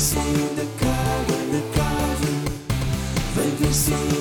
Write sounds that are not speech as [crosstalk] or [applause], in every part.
se ainda cabe na cave. Vem ver se ainda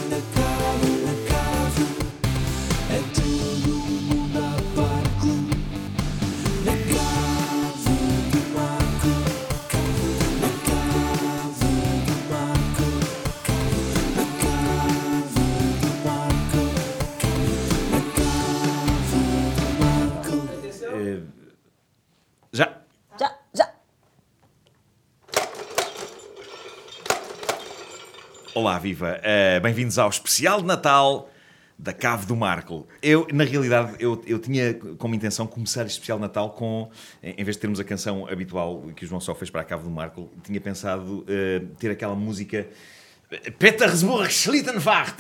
Olá, viva! Eh, Bem-vindos ao especial de Natal da Cave do Marco. Eu, na realidade, eu, eu tinha como intenção começar este especial de Natal com, em vez de termos a canção habitual que o João só fez para a Cave do Marco, tinha pensado eh, ter aquela música eh, Petersburg Schlittenfahrt.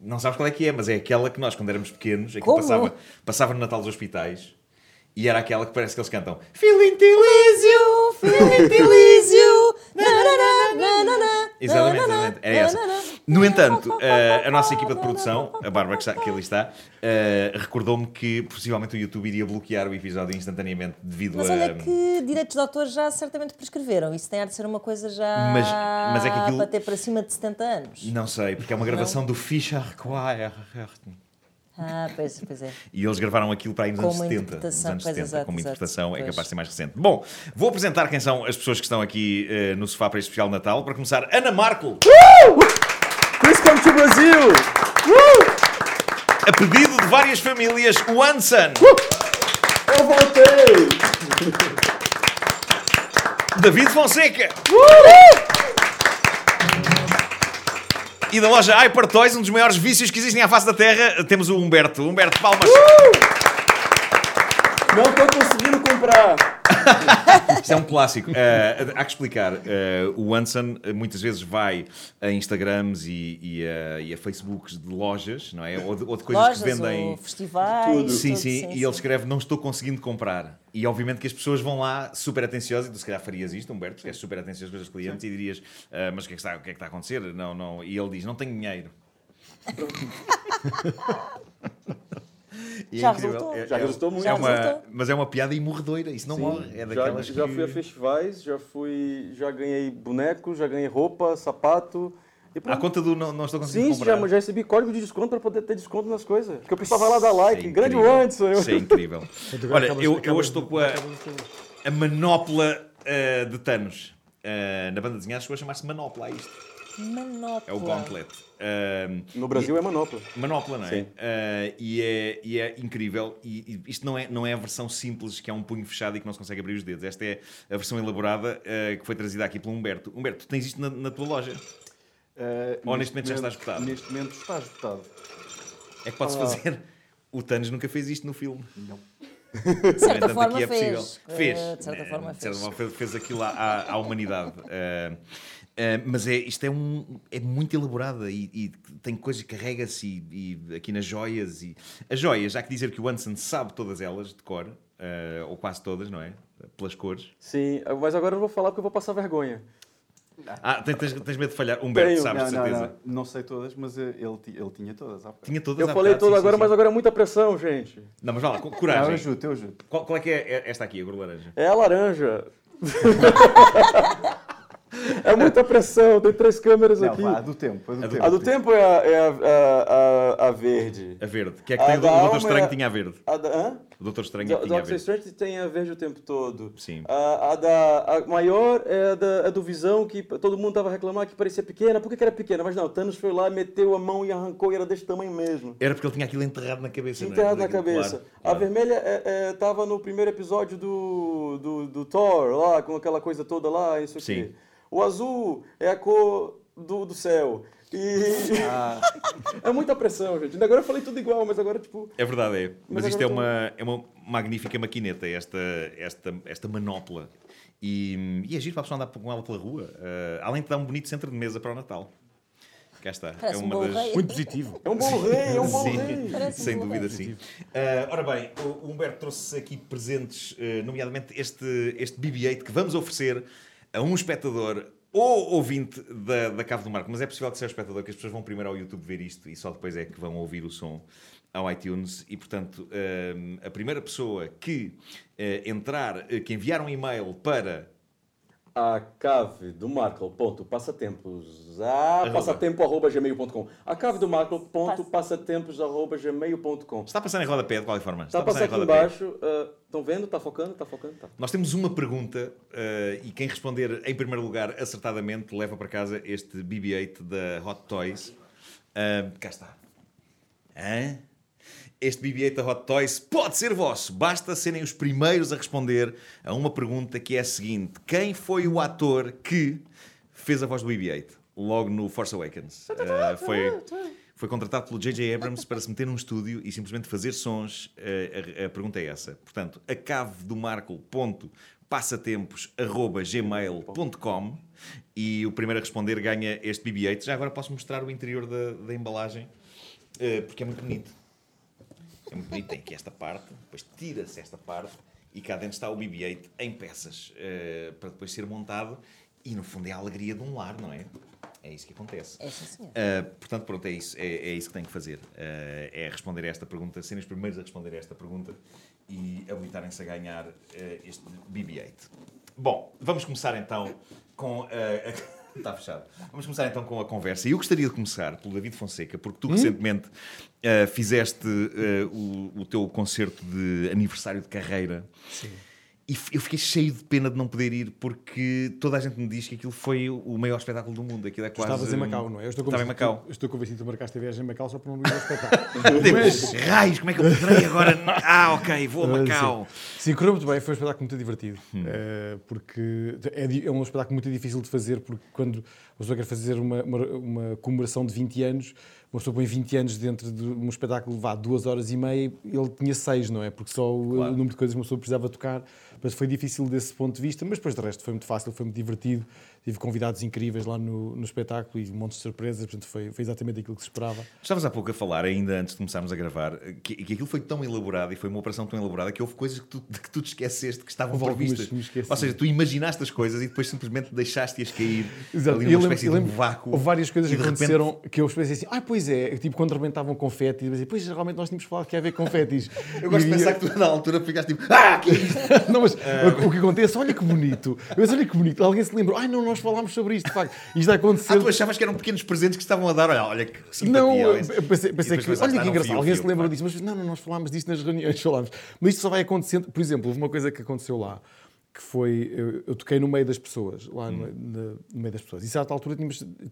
Não sabes qual é que é, mas é aquela que nós, quando éramos pequenos, aquilo Como? passava, passava no Natal dos hospitais e era aquela que parece que eles cantam Feeling Delício, Feeling na, Exatamente, exatamente. É na, essa. No entanto, eh, a nossa equipa de produção, a Bárbara que, está, que ali está, eh, recordou-me que possivelmente o YouTube iria bloquear o episódio instantaneamente devido Mas a. olha que direitos de autor já certamente prescreveram. Isso tem a de ser uma coisa já Mas- mas é que aquilo- para ter para cima de 70 anos. Não sei, porque é uma gravação do Fischer Choir. Ah, pois, pois é. E eles gravaram aquilo para aí nos anos uma 70. Nos interpretação, anos pois, 70. exato, com uma exato, interpretação é capaz de ser mais recente. Bom, vou apresentar quem são as pessoas que estão aqui eh, no sofá para este especial de Natal. Para começar, Ana Marco, Please come to Brazil! a pedido de várias famílias, o Anson, Eu voltei! David Fonseca. E da loja Hyper Toys, um dos maiores vícios que existem à face da Terra, temos o Humberto. Humberto Palmas. Não tô conseguindo comprar! Isto é um clássico. Eh, há que explicar. Eh, o Anson eh, muitas vezes vai a Instagrams e, e a, e a Facebooks de lojas, não é? Ou de, ou de coisas Lojas, que vendem. ou festivais. Tudo. Sim, tudo, sim, e ele escreve não estou conseguindo comprar. E obviamente que as pessoas vão lá super atenciosas, e tu se calhar farias isto, Humberto, porque és super atencioso com os clientes e dirias, "Ah, mas o que, é que está, o que é que está a acontecer? Não, não. E ele diz, não tenho dinheiro. [laughs] [laughs] E é Já incrível. resultou. É- Já é- resultou muito. é uma- resultou. mas é uma piada imorredoira, isso não Sim, morre. É já, daquelas já que... fui a festivais, já fui. Já ganhei boneco, já ganhei roupa, sapato. Pronto. conta do não, não estou conseguindo Sim, comprar. já, já recebi código de desconto para poder ter desconto nas coisas. Porque pessoal vai lá dar like. É Grande. Anderson! Isso é [laughs] incrível. agora Olha, eu, eu hoje estou com a, a manopla eh, de Thanos. Eh, na banda desenhada chegou a chamar-se Manopla a isto. Manopla. É o Gauntlet. Eh, No Brasil é manopla. Manopla, não é? Sim. Eh, e é? E é incrível. E, e isto não é, não é a versão simples, que é um punho fechado e que não se consegue abrir os dedos. Esta é a versão elaborada eh, que foi trazida aqui pelo Humberto. Humberto, tu tens isto na, na tua loja? Uh, Ou neste momento já está esgotado? Neste momento está esgotado. É que pode-se Ah. fazer. O Thanos nunca fez isto no filme. Não. De certa Portanto, forma aqui é fez. possível. Fez. Eh, De certa Eh, forma de certa fez. forma fez, fez aquilo à, à, à humanidade. Eh, eh, mas é, isto é, um, é muito elaborada e, e tem coisas que carrega-se e, e aqui nas joias. E... As joias, há que dizer que o Anson sabe todas elas de cor, eh, ou quase todas, não é? Pelas cores. Sim, mas agora eu não vou falar porque eu vou passar vergonha. Ah, tens, tens, medo de falhar. Humberto, Tenho. sabes não, de não, certeza. não, não sei todas, mas uh, ele, ele tinha todas. Tinha todas Eu falei bocado, tudo sim, agora, sim, mas agora é muita pressão, gente. Não, mas vá lá, co- Não, eu coragem. ajudo, eu ajudo. Qual, qual é que é esta aqui, a cor laranja? É a laranja. [laughs] é muita pressão, tem três câmeras Não, aqui. a do tempo. A do A do- tempo. A do tempo é a, é a, a, a- a verde. A verde. Que é que A tem o, Doutor Estranho é- tinha a verde. A da, hã? O Doutor Estranho é Do- tinha a Doctor verde. Strange tem a verde o tempo todo. Sim. A, a da a maior é a, da, a do Visão, que todo mundo tava reclamando que parecia pequena. Por que, que era pequena? Mas não, Thanos foi lá, meteu a mão e arrancou e era desse tamanho mesmo. Era porque ele tinha aquilo enterrado na cabeça. é? Enterrado na cabeça. claro, A claro. vermelha é, é, tava no primeiro episódio do, do, do Thor, lá, com aquela coisa toda lá, isso Sim. O azul é a cor do, do céu. E Ah, [laughs] é muita pressão, gente. Ainda Agora eu falei tudo igual, mas agora, tipo. É verdade, é. Mas, Mas isto é uma, é uma magnífica maquineta, esta, esta, esta manopla. E, e é giro para a pessoa andar com ela pela rua. eh, além de dar um bonito centro de mesa para o Natal. Cá está. Parece é um uma bom das. Muito positivo. É um bom rei, é um bom Sim, rei. Parece um sem bom dúvida, rei. sim. Ah, ora bem, o Humberto trouxe aqui presentes, eh, nomeadamente este, este BB-8 que vamos oferecer a um espectador ou ouvinte da, da Cave do Marco, mas é possível que seja espectador, que as pessoas vão primeiro ao YouTube ver isto e só depois é que vão ouvir o som ao iTunes. E, portanto, ah, a primeira pessoa que eh, entrar, eh, que enviar um e-mail para a cave do Marco, ponto, passatempos, ah, passatempo, arroba gmail.com. A cave do Marco, ponto, passatempos, arroba gmail.com. Está a passar em rodapé, de qualquer forma. Está a passar passar em aqui rodapé. embaixo, ah, estão vendo? Está focando? Está focando? Tá. Nós temos uma pergunta eh, e quem responder em primeiro lugar acertadamente leva para casa este BB-8 da Hot Toys. Ah, cá está. Hã? Este BB-8 da Hot Toys pode ser vosso. Basta serem os primeiros a responder a uma pergunta que é a seguinte: Quem foi o ator que fez a voz do BB-8? Logo no Force Awakens. Ah, foi, foi contratado pelo J.J. Abrams para se meter num estúdio e simplesmente fazer sons. Ah, a, a pergunta é essa. Portanto, a cave do Marco. Ponto, passatempos.gmail.com e o primeiro a responder ganha este BB-8. Já agora posso mostrar o interior da, da embalagem eh, porque é muito bonito. É muito bonito, tem aqui esta parte, depois tira-se esta parte e cá dentro está o BB-8 em peças eh, para depois ser montado e no fundo é a alegria de um lar, não é? É isso que acontece. É sim, senhor. Uh, portanto, pronto, é isso. É, é isso que tenho que fazer. Uh, é responder a esta pergunta, serem os primeiros a responder a esta pergunta e habilitarem-se a ganhar uh, este BB-8. Bom, vamos começar então com a. Está fechado. Vamos começar então com a conversa. E eu gostaria de começar pelo David Fonseca, porque tu recentemente uh, fizeste uh, o, o teu concerto de aniversário de carreira. Sim. E eu fiquei cheio de pena de não poder ir porque toda a gente me diz que aquilo foi o maior espetáculo do mundo. Aquilo é Tu quase. estavas em Macau, não é? Eu estou Estava em Macau. tu- estou convencido que tu marcaste a viagem em Macau só para não ir ao espetáculo. [laughs] Deus, raios, como é que eu poderei agora? Ah, ok, vou a Ah, Macau. Sim, correu muito bem, foi um espetáculo muito divertido. Hum. Eh, porque é, é um espetáculo muito difícil de fazer, porque quando pessoa quer fazer uma, uma, uma comemoração de 20 anos, uma pessoa põe 20 anos dentro de um espetáculo, vá, duas horas e meia, ele tinha seis, não é? Porque só o, Claro. o número de coisas que uma pessoa precisava tocar. Mas foi difícil desse ponto de vista, mas depois de resto foi muito fácil, foi muito divertido. Tive convidados incríveis lá no, no espetáculo e um monte de surpresas, portanto foi, foi exatamente aquilo que se esperava. Estavas há pouco a falar, ainda antes de começarmos a gravar, que, que aquilo foi tão elaborado e foi uma operação tão elaborada que houve coisas que tu, de que tu te esqueceste que estavam Houve previstas. Ou seja, tu imaginaste as coisas e depois simplesmente deixaste-as cair [laughs] Exato. ali E numa eu lembro- espécie eu de um lembro- vácuo. Houve várias coisas E que de repente- aconteceram que eu pensei assim, ah, pois é, tipo quando rebentavam confetes, eu pensei, pois realmente nós tínhamos falado que ia haver confetes. [laughs] Eu gosto de pensar que tu, na altura, ficaste tipo, ah, que é isto? [laughs] não, mas o, o que acontece, olha que bonito. Pensei, olha que bonito. Alguém se lembrou, ai não, nós falámos sobre isto, de facto. Isto vai acontecer. Ah, tu achavas que eram pequenos presentes que estavam a dar? Olha, olha que simpatia. Não, eu pensei, pensei que, olha que engraçado, alguém se claro. disso, mas não, não, nós falámos disso nas reuniões, falámos. Mas isto só vai acontecendo, por exemplo, houve uma coisa que aconteceu lá, que foi, eu, eu toquei no meio das pessoas, lá no, na- no meio das pessoas, e a certa altura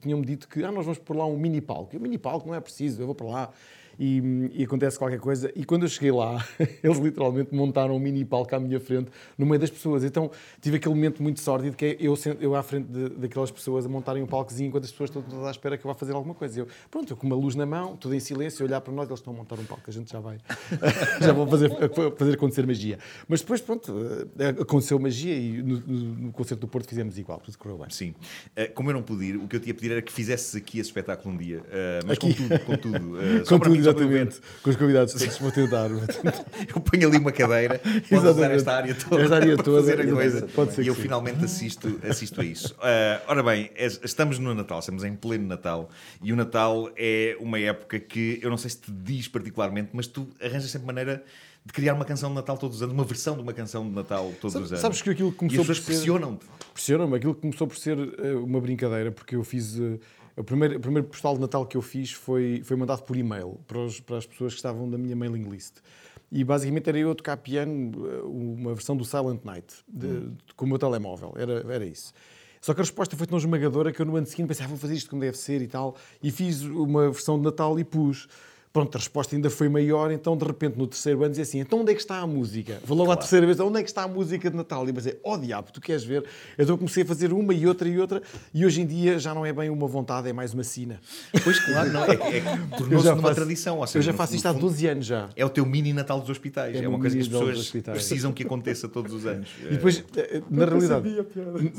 tinham-me dito que, ah, nós vamos pôr lá um mini palco. E o mini palco não é preciso, eu vou para lá. E, e acontece qualquer coisa. E quando eu cheguei lá, [laughs] eles literalmente montaram um mini palco à minha frente, no meio das pessoas. Então tive aquele momento muito sórdido que é eu, eu à frente de- daquelas pessoas a montarem um palcozinho enquanto as pessoas estão todas à espera que eu vá fazer alguma coisa. Eu, pronto, eu com uma luz na mão, tudo em silêncio, a olhar para nós, eles estão a montar um palco, a gente já vai, [laughs] já vão fazer, [laughs] fazer acontecer magia. Mas depois, pronto, eh, aconteceu magia e no, no- concerto do Porto fizemos igual, tudo correu bem. Sim. Uh, como eu não pude ir, o que eu te ia pedir era que fizesses aqui esse espetáculo um dia. Uh, mas Aqui. com tudo, com exatamente. Com os convidados todos, vou tentar. [laughs] Eu ponho ali uma cadeira, [laughs] podes usar esta área toda, Esta área [laughs] para toda, fazer a coisa. Pode ser e eu sim. finalmente assisto, assisto a isso. Uh, ora bem, es- estamos no Natal, estamos em pleno Natal e o Natal é uma época que eu não sei se te diz particularmente, mas tu arranjas sempre maneira de criar uma canção de Natal todos os anos, uma versão de uma canção de Natal todos Sabe- os anos. sabes que aquilo que e começou as pessoas por ser- pressionam-te. Impressiona-me. Aquilo começou por ser eh, uma brincadeira, porque eu fiz. A primeira, a primeira postal de Natal que eu fiz foi, foi mandado por e-mail para, os- para as pessoas que estavam na minha mailing list. E basicamente era eu a tocar piano, eh, uma versão do Silent Night, de- Hum. com o meu telemóvel. Era, era isso. Só que a resposta foi tão esmagadora que eu no ano seguinte pensei, ah, vou fazer isto como deve ser e tal. E fiz uma versão de Natal e pus. Pronto, a resposta ainda foi maior, então de repente no terceiro ano dizia assim: então onde é que está a música? Vou logo à terceira vez, onde é que está a música de Natal? E eu pensei: oh diabo, tu queres ver? Então comecei a fazer uma e outra e outra, e hoje em dia já não é bem uma vontade, é mais uma sina. Pois claro, não, é, é, [laughs] tornou-se numa faço- tradição. Ou seja, eu já faço no isto há fundo, 12 anos já. É o teu mini Natal dos hospitais. É É, uma coisa que as pessoas precisam que aconteça todos os anos. E depois, eh, na realidade,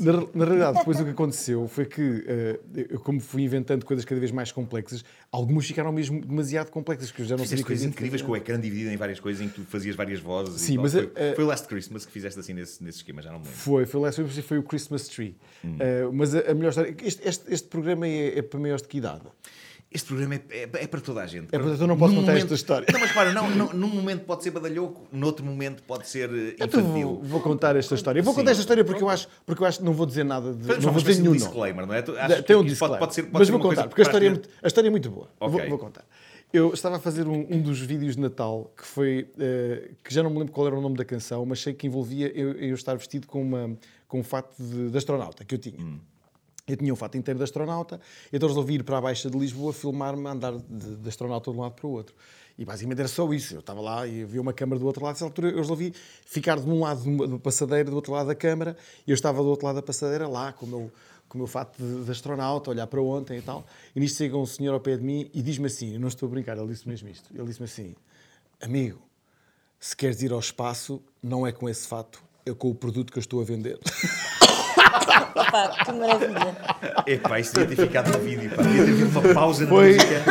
na, na realidade, depois o que aconteceu foi que, eh, eu, como fui inventando coisas cada vez mais complexas, algumas ficaram mesmo demasiado complexas, que eu já não sabia coisas incríveis fazer. com o ecrã dividido em várias coisas em que tu fazias várias vozes. e Sim, mas, foi, eh, foi o Last Christmas que fizeste assim nesse, nesse esquema, já não me lembro. Foi, foi lá, foi, foi o Christmas Tree. Hum. Eh, mas a, a melhor história. Este, este, este programa é, é para maiores de que idade? Este programa é, é- é para toda a gente. É, portanto, eu não posso Num contar momento- esta história. Não, mas para, não, não, num momento pode ser badalhoco, noutro momento pode ser eh, Então infantil. vou, vou contar esta história. Eu vou Sim. contar esta história porque eu acho, porque eu acho que não vou dizer nada de, Fazemos não vou dizer nenhum nome. disclaimer, não é? Tu Tem um disclaimer. Pode, pode ser, pode mas vou contar, porque a história, é muito, a história é muito boa. Ok. Vou, vou contar. Eu estava a fazer um, um dos vídeos de Natal que foi. eh, que já não me lembro qual era o nome da canção, mas sei que envolvia eu, eu estar vestido com, uma, com um fato de, de astronauta que eu tinha. Eu tinha um fato inteiro de astronauta, então resolvi ir para a Baixa de Lisboa filmar-me a andar de, de astronauta de um lado para o outro. E basicamente era só isso. Eu estava lá e havia uma câmara do outro lado. Nessa altura eu resolvi ficar de um lado uma passadeira, do outro lado da câmara, e eu estava do outro lado da passadeira lá com o meu, com o meu fato de, de astronauta, olhar para ontem e tal. E nisto chega um senhor ao pé de mim e diz-me assim: Eu não estou a brincar, ele disse mesmo isto. Ele disse-me assim: Amigo, se queres ir ao espaço, não é com esse fato, é com o produto que eu estou a vender. Pá, que maravilha. Epá, isto devia ter ficado no vídeo. Pá. Devia ter havido uma pausa na Foi. música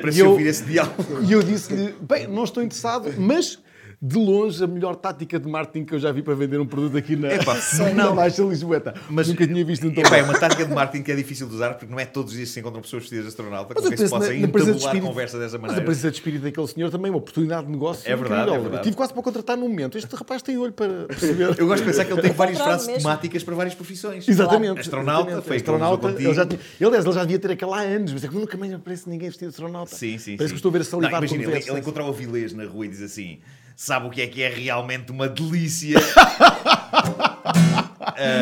para se eu- ouvir esse diálogo. E eu disse-lhe: Bem, não estou interessado, mas de longe a melhor tática de marketing que eu já vi para vender um produto aqui na, Epá, [laughs] na não. Baixa Lisboeta. Mas- Nunca tinha visto um tão Epá, é uma tática de marketing que é difícil de usar porque não é todos os dias que se encontram pessoas vestidas de astronauta com Mas eu quem se possa na, na presença de entabular espírito, conversa dessa Mas maneira. a presença de espírito daquele senhor também, uma oportunidade de negócio. É verdade, incrível. é verdade. Eu tive quase para contratar num momento. Este rapaz tem olho para perceber. Eu gosto de pensar que ele tem várias frases mesmo. temáticas para várias profissões. Exatamente. Astronauta, exatamente. foi astronauta. Ele já, tinha, ele, aliás, ele já devia ter aquela há anos, mas é que nunca mais aparece ninguém vestido de astronauta. Sim, sim, Parece sim. que estou a ver a salivar Imagina, ele, ele encontra o Avilés na rua e diz assim: Sabe o que é que é realmente uma delícia? [laughs]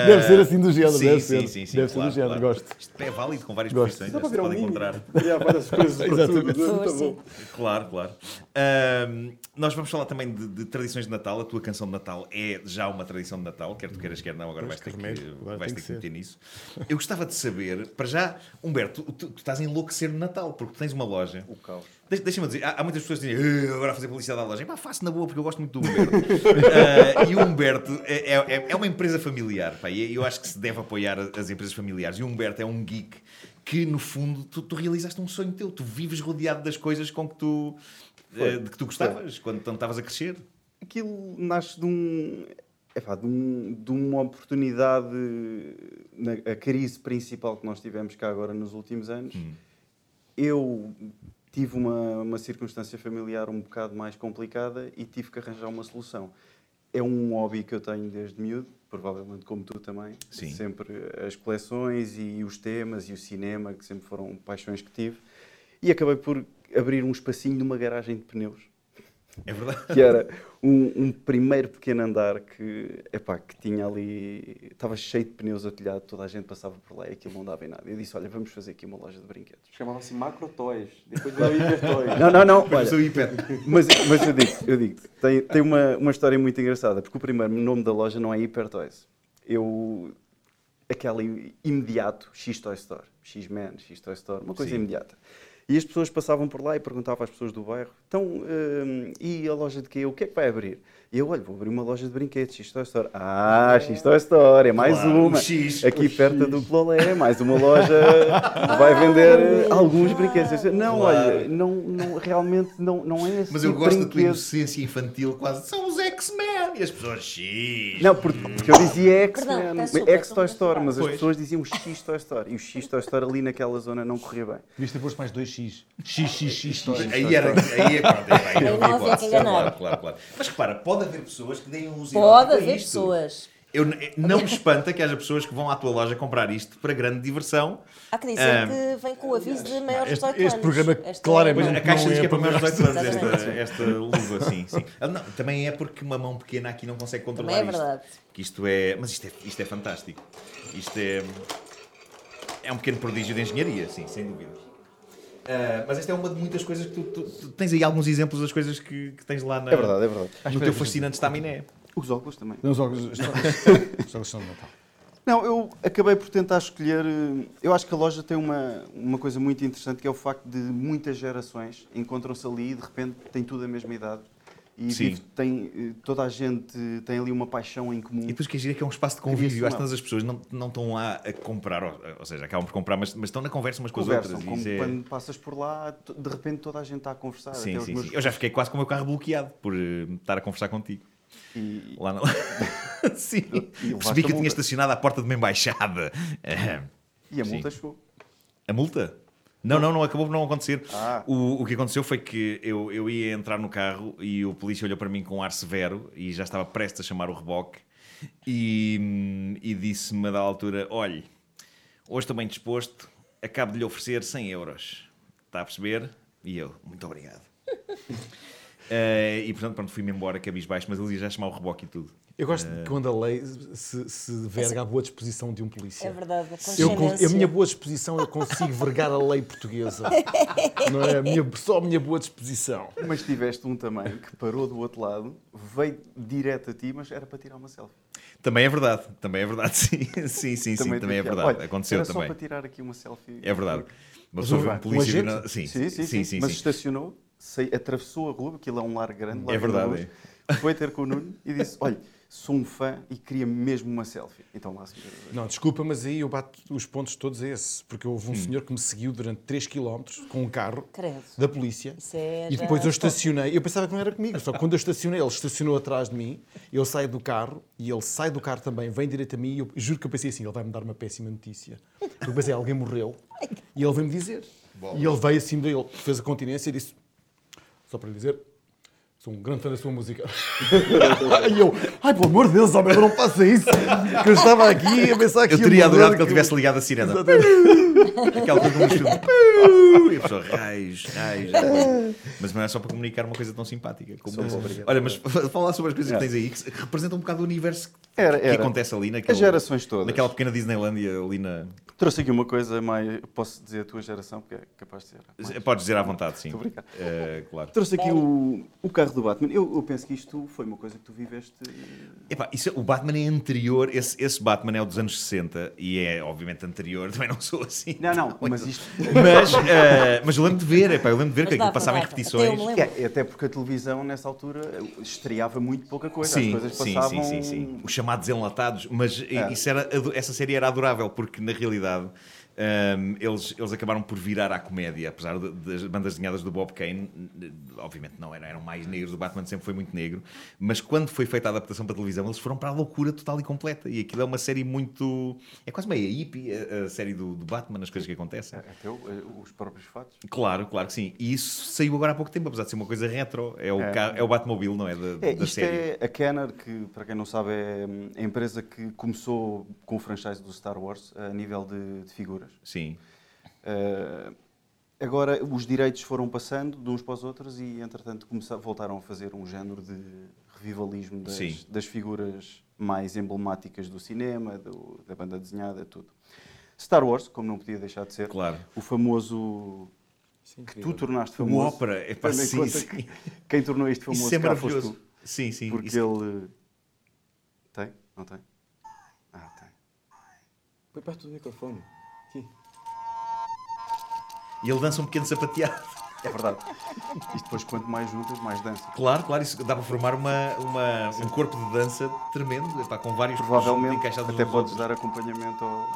Deve ser assim do género, sim, deve sim, ser. sim, sim, deve ser claro, do género, claro. gosto. Isto é válido com várias Gosto. profissões, para se um mimo. encontrar. Há várias coisas [laughs] Exatamente. tudo. Sim. bom. Claro, claro. Ahm, nós vamos falar também de, de tradições de Natal. A tua canção de Natal é já uma tradição de Natal, quer tu queiras, quer não, agora vais ter, que vais ter que que ser. meter nisso. Eu gostava de saber, para já, Humberto, tu, tu estás a enlouquecer no Natal, porque tu tens uma loja. O caos. Deixa- Deixa-me dizer, há, há muitas pessoas que dizem "Ah, agora fazer publicidade à loja. Pá, faço na boa porque eu gosto muito do Humberto. Ah, [laughs] e o Humberto é, é- é uma empresa familiar, pá, e eu acho que se deve apoiar as empresas familiares. E o Humberto é um geek que, no fundo, tu, tu realizaste um sonho teu. Tu vives rodeado das coisas com que tu, eh, de que tu gostavas quando quando estavas a crescer. Aquilo nasce de um. epá, de, um, de uma oportunidade, na, a crise principal que nós tivemos cá agora nos últimos anos. Eu tive uma, uma circunstância familiar um bocado mais complicada e tive que arranjar uma solução. É um hobby que eu tenho desde miúdo, provavelmente como tu também. Sim. Sempre as coleções e os temas e o cinema, que sempre foram paixões que tive. E acabei por abrir um espacinho numa garagem de pneus É verdade. que era um, um primeiro pequeno andar que, epá, que tinha ali, estava cheio de pneus a telhado, toda a gente passava por lá e aquilo não dava em nada. Eu disse, olha, vamos fazer aqui uma loja de brinquedos. Chamava-se Macro Toys. Depois veio Hiper [laughs] Toys. Não, não, não, Mas olha, mas, mas eu digo, eu digo tem, tem uma, uma história muito engraçada, porque o primeiro nome da loja não é Hyper Toys. Eu, aquele imediato X Toy Store, X-Men, X Toy Store, uma coisa Sim. imediata. E as pessoas passavam por lá e perguntavam às pessoas do bairro, então, hum, e a loja de quê? O que é que vai abrir? E eu, olha, vou abrir uma loja de brinquedos, X Toy Store. Ah, X Toy Store, é mais Claro, uma. o X. Aqui perto do Clolé, mais uma loja que vai vender [laughs] alguns brinquedos. Eu disse, Não, Claro. olha, não, não, realmente não, não é esse Mas eu tipo de gosto da tua brinquedo. inocência infantil, quase. São os X-Men! E as pessoas, X! Não, porque, porque eu dizia Perdão, X-Men, peço desculpa, X Toy estou Store, a mas as Pois. pessoas diziam X Toy Store. E o X Toy Store ali naquela zona não corria bem. Devias ter posto mais 2x. XXX. Aí era. Aí é pronto, Aí não havia que enganar. Claro, claro, claro. Mas repara, pode haver pessoas que deem luz Pode a haver isto. pessoas. Eu, não me espanta que haja pessoas que vão à tua loja comprar isto para grande diversão. Há que dizer Ah, que vem com o aviso de maiores de Este- 18 este anos. programa Esta- claramente Pois, a caixa Não diz é que é para maiores de 18 anos, esta, esta luva, sim, sim. Ah, Não, também é porque uma mão pequena aqui não consegue controlar Também é isto. verdade. Que isto é, mas isto é, isto é fantástico. Isto é, é um pequeno prodígio de engenharia, sim, sem dúvida. Ah, mas esta é uma de muitas coisas que tu, tu- tu tens aí alguns exemplos das coisas que, que tens lá na, É verdade, é verdade. no teu fascinante estaminé. Os óculos também. Não, os óculos os [laughs] óculos- os óculos são de Natal. Não, eu acabei por tentar escolher. eh, Eu acho que a loja tem uma, uma coisa muito interessante que é o facto de muitas gerações encontram-se ali e de repente têm tudo a mesma idade. E Sim. vive- tem, eh, toda a gente tem ali uma paixão em comum. E depois que é é que é um espaço de convívio. Às tantas as pessoas não, não estão lá a comprar, ou, ou seja, acabam por comprar, mas, mas estão na conversa umas com as Conversam, outras. como é- quando passas por lá, de repente toda a gente está a conversar. Sim, sim, meus sim. Eu já fiquei quase com o meu carro bloqueado por eh, estar a conversar contigo. E, Lá na... [laughs] Sim. E Percebi que eu tinha estacionado à porta de uma embaixada. [laughs] E a Sim. multa chegou. A multa? Não, não, não acabou por não acontecer. Ah. O, o que aconteceu foi que eu, eu ia entrar no carro e o polícia olhou para mim com um ar severo e já estava prestes a chamar o reboque e, e disse-me da altura: olhe, hoje estou bem disposto, acabo de lhe oferecer 100 euros. Está a perceber? E eu, muito obrigado. [laughs] Eh, e portanto, pronto, fui-me embora cabisbaixo, mas ele ia já chamar o reboque e tudo. Eu gosto de quando a lei se, se verga à boa disposição de um polícia. É verdade, a Eu, a minha boa disposição eu consigo vergar a lei portuguesa. Não é? A minha, só a minha boa disposição. Mas tiveste um também que parou do outro lado, veio direto a ti, mas era para tirar uma selfie. Também é verdade, também é verdade, [laughs] sim, sim, sim, sim, também, é verdade. Olha, Aconteceu era também. só para tirar aqui uma selfie. É verdade. Uma Mas pessoa um- um um polícia. na- Sim, Sim, sim, sim. sim, Mas sim. estacionou, sei- atravessou a rua, aquilo é um lar grande. É Larga da verdade, Luz, Foi ter com o Nuno e disse: Olha, sou um fã e queria mesmo uma selfie. Então lá se Não, desculpa, mas aí eu bato os pontos todos a esse. Porque houve Hum. um senhor que me seguiu durante 3 km com um carro Credo. da polícia. Isso é E depois eu estacionei. Eu pensava que não era comigo. Só que quando eu estacionei, ele estacionou atrás de mim. Eu saio do carro e ele sai do carro também, vem direito a mim. E eu juro que eu pensei assim: ele vai-me dar uma péssima notícia. Porque eu pensei: alguém morreu. E ele veio-me dizer. E ele veio assim, ele fez a continência e disse: Só para lhe dizer. Sou um grande fã da sua música. [laughs] e eu, ai, pelo amor de Deus, homem, não faça isso. Que eu estava aqui a pensar que Eu ia teria adorado que ele tivesse ligado a sirena. Aquela coisa um filme. [laughs] E a pessoa, raios, raios. Mas não é só para comunicar uma coisa tão simpática. Como... Obrigado. Olha, mas falar sobre as coisas que tens aí, que representam um bocado o universo que, Era, que era. acontece ali naquele, As gerações todas. naquela pequena Disneylandia ali na. Trouxe aqui uma coisa mais. Posso dizer a tua geração, porque é capaz de ser. mais. Podes dizer à vontade, sim. Muito obrigado. Eh, claro. Trouxe aqui o, o carro do Batman. Eu, eu penso que isto foi uma coisa que tu viveste. Epá, isso é- o Batman é anterior, esse, esse Batman é o dos anos 60 e é obviamente anterior, [laughs] também não sou assim. Não, não, mas isto. Mas, eh, mas eu lembro de ver, epá, eu lembro de ver Mas que aquilo passava em repetições. Até. É, até porque a televisão nessa altura estreava muito pouca coisa. Sim, As coisas sim, passavam. sim, sim, sim. Os chamados enlatados, mas É. isso era, essa série era adorável, porque na realidade hum, eles, eles acabaram por virar à comédia, apesar de- das bandas desenhadas do Bob Kane, obviamente não eram, eram mais negros, o Batman sempre foi muito negro, mas quando foi feita a adaptação para a televisão, eles foram para a loucura total e completa. E aquilo é uma série muito. É quase meio hippie, a, a série do, do Batman, as coisas que acontecem. Até o- eh, os próprios fatos. Claro, claro que sim. E isso saiu agora há pouco tempo, apesar de ser uma coisa retro. É o, É. é o Batmobile, não é? Da, É, da série. é a Kenner, que para quem não sabe é hum, a empresa que começou com o franchise do Star Wars a nível de, de figuras. Sim. Eh, agora os direitos foram passando de uns para os outros e entretanto começaram, voltaram a fazer um género de revivalismo das, Sim. das figuras mais emblemáticas do cinema, do- da banda desenhada, tudo. Star Wars, como não podia deixar de ser, Claro. o famoso que tu tornaste O famoso. ópera, é em sim, conta sim. que Quem tornou este famoso Isso é maravilhoso. tu. Sim, sim. Porque Isso- ele. Tem? Não tem? Ah, tem. Põe perto do microfone. Aqui. E ele dança um pequeno sapateado. É verdade. Isto depois, quanto mais juntas, mais dança. Claro, claro, isso dá para formar uma, uma- um corpo de dança tremendo, epá, com vários Provavelmente encaixados até podes outros. dar acompanhamento ao.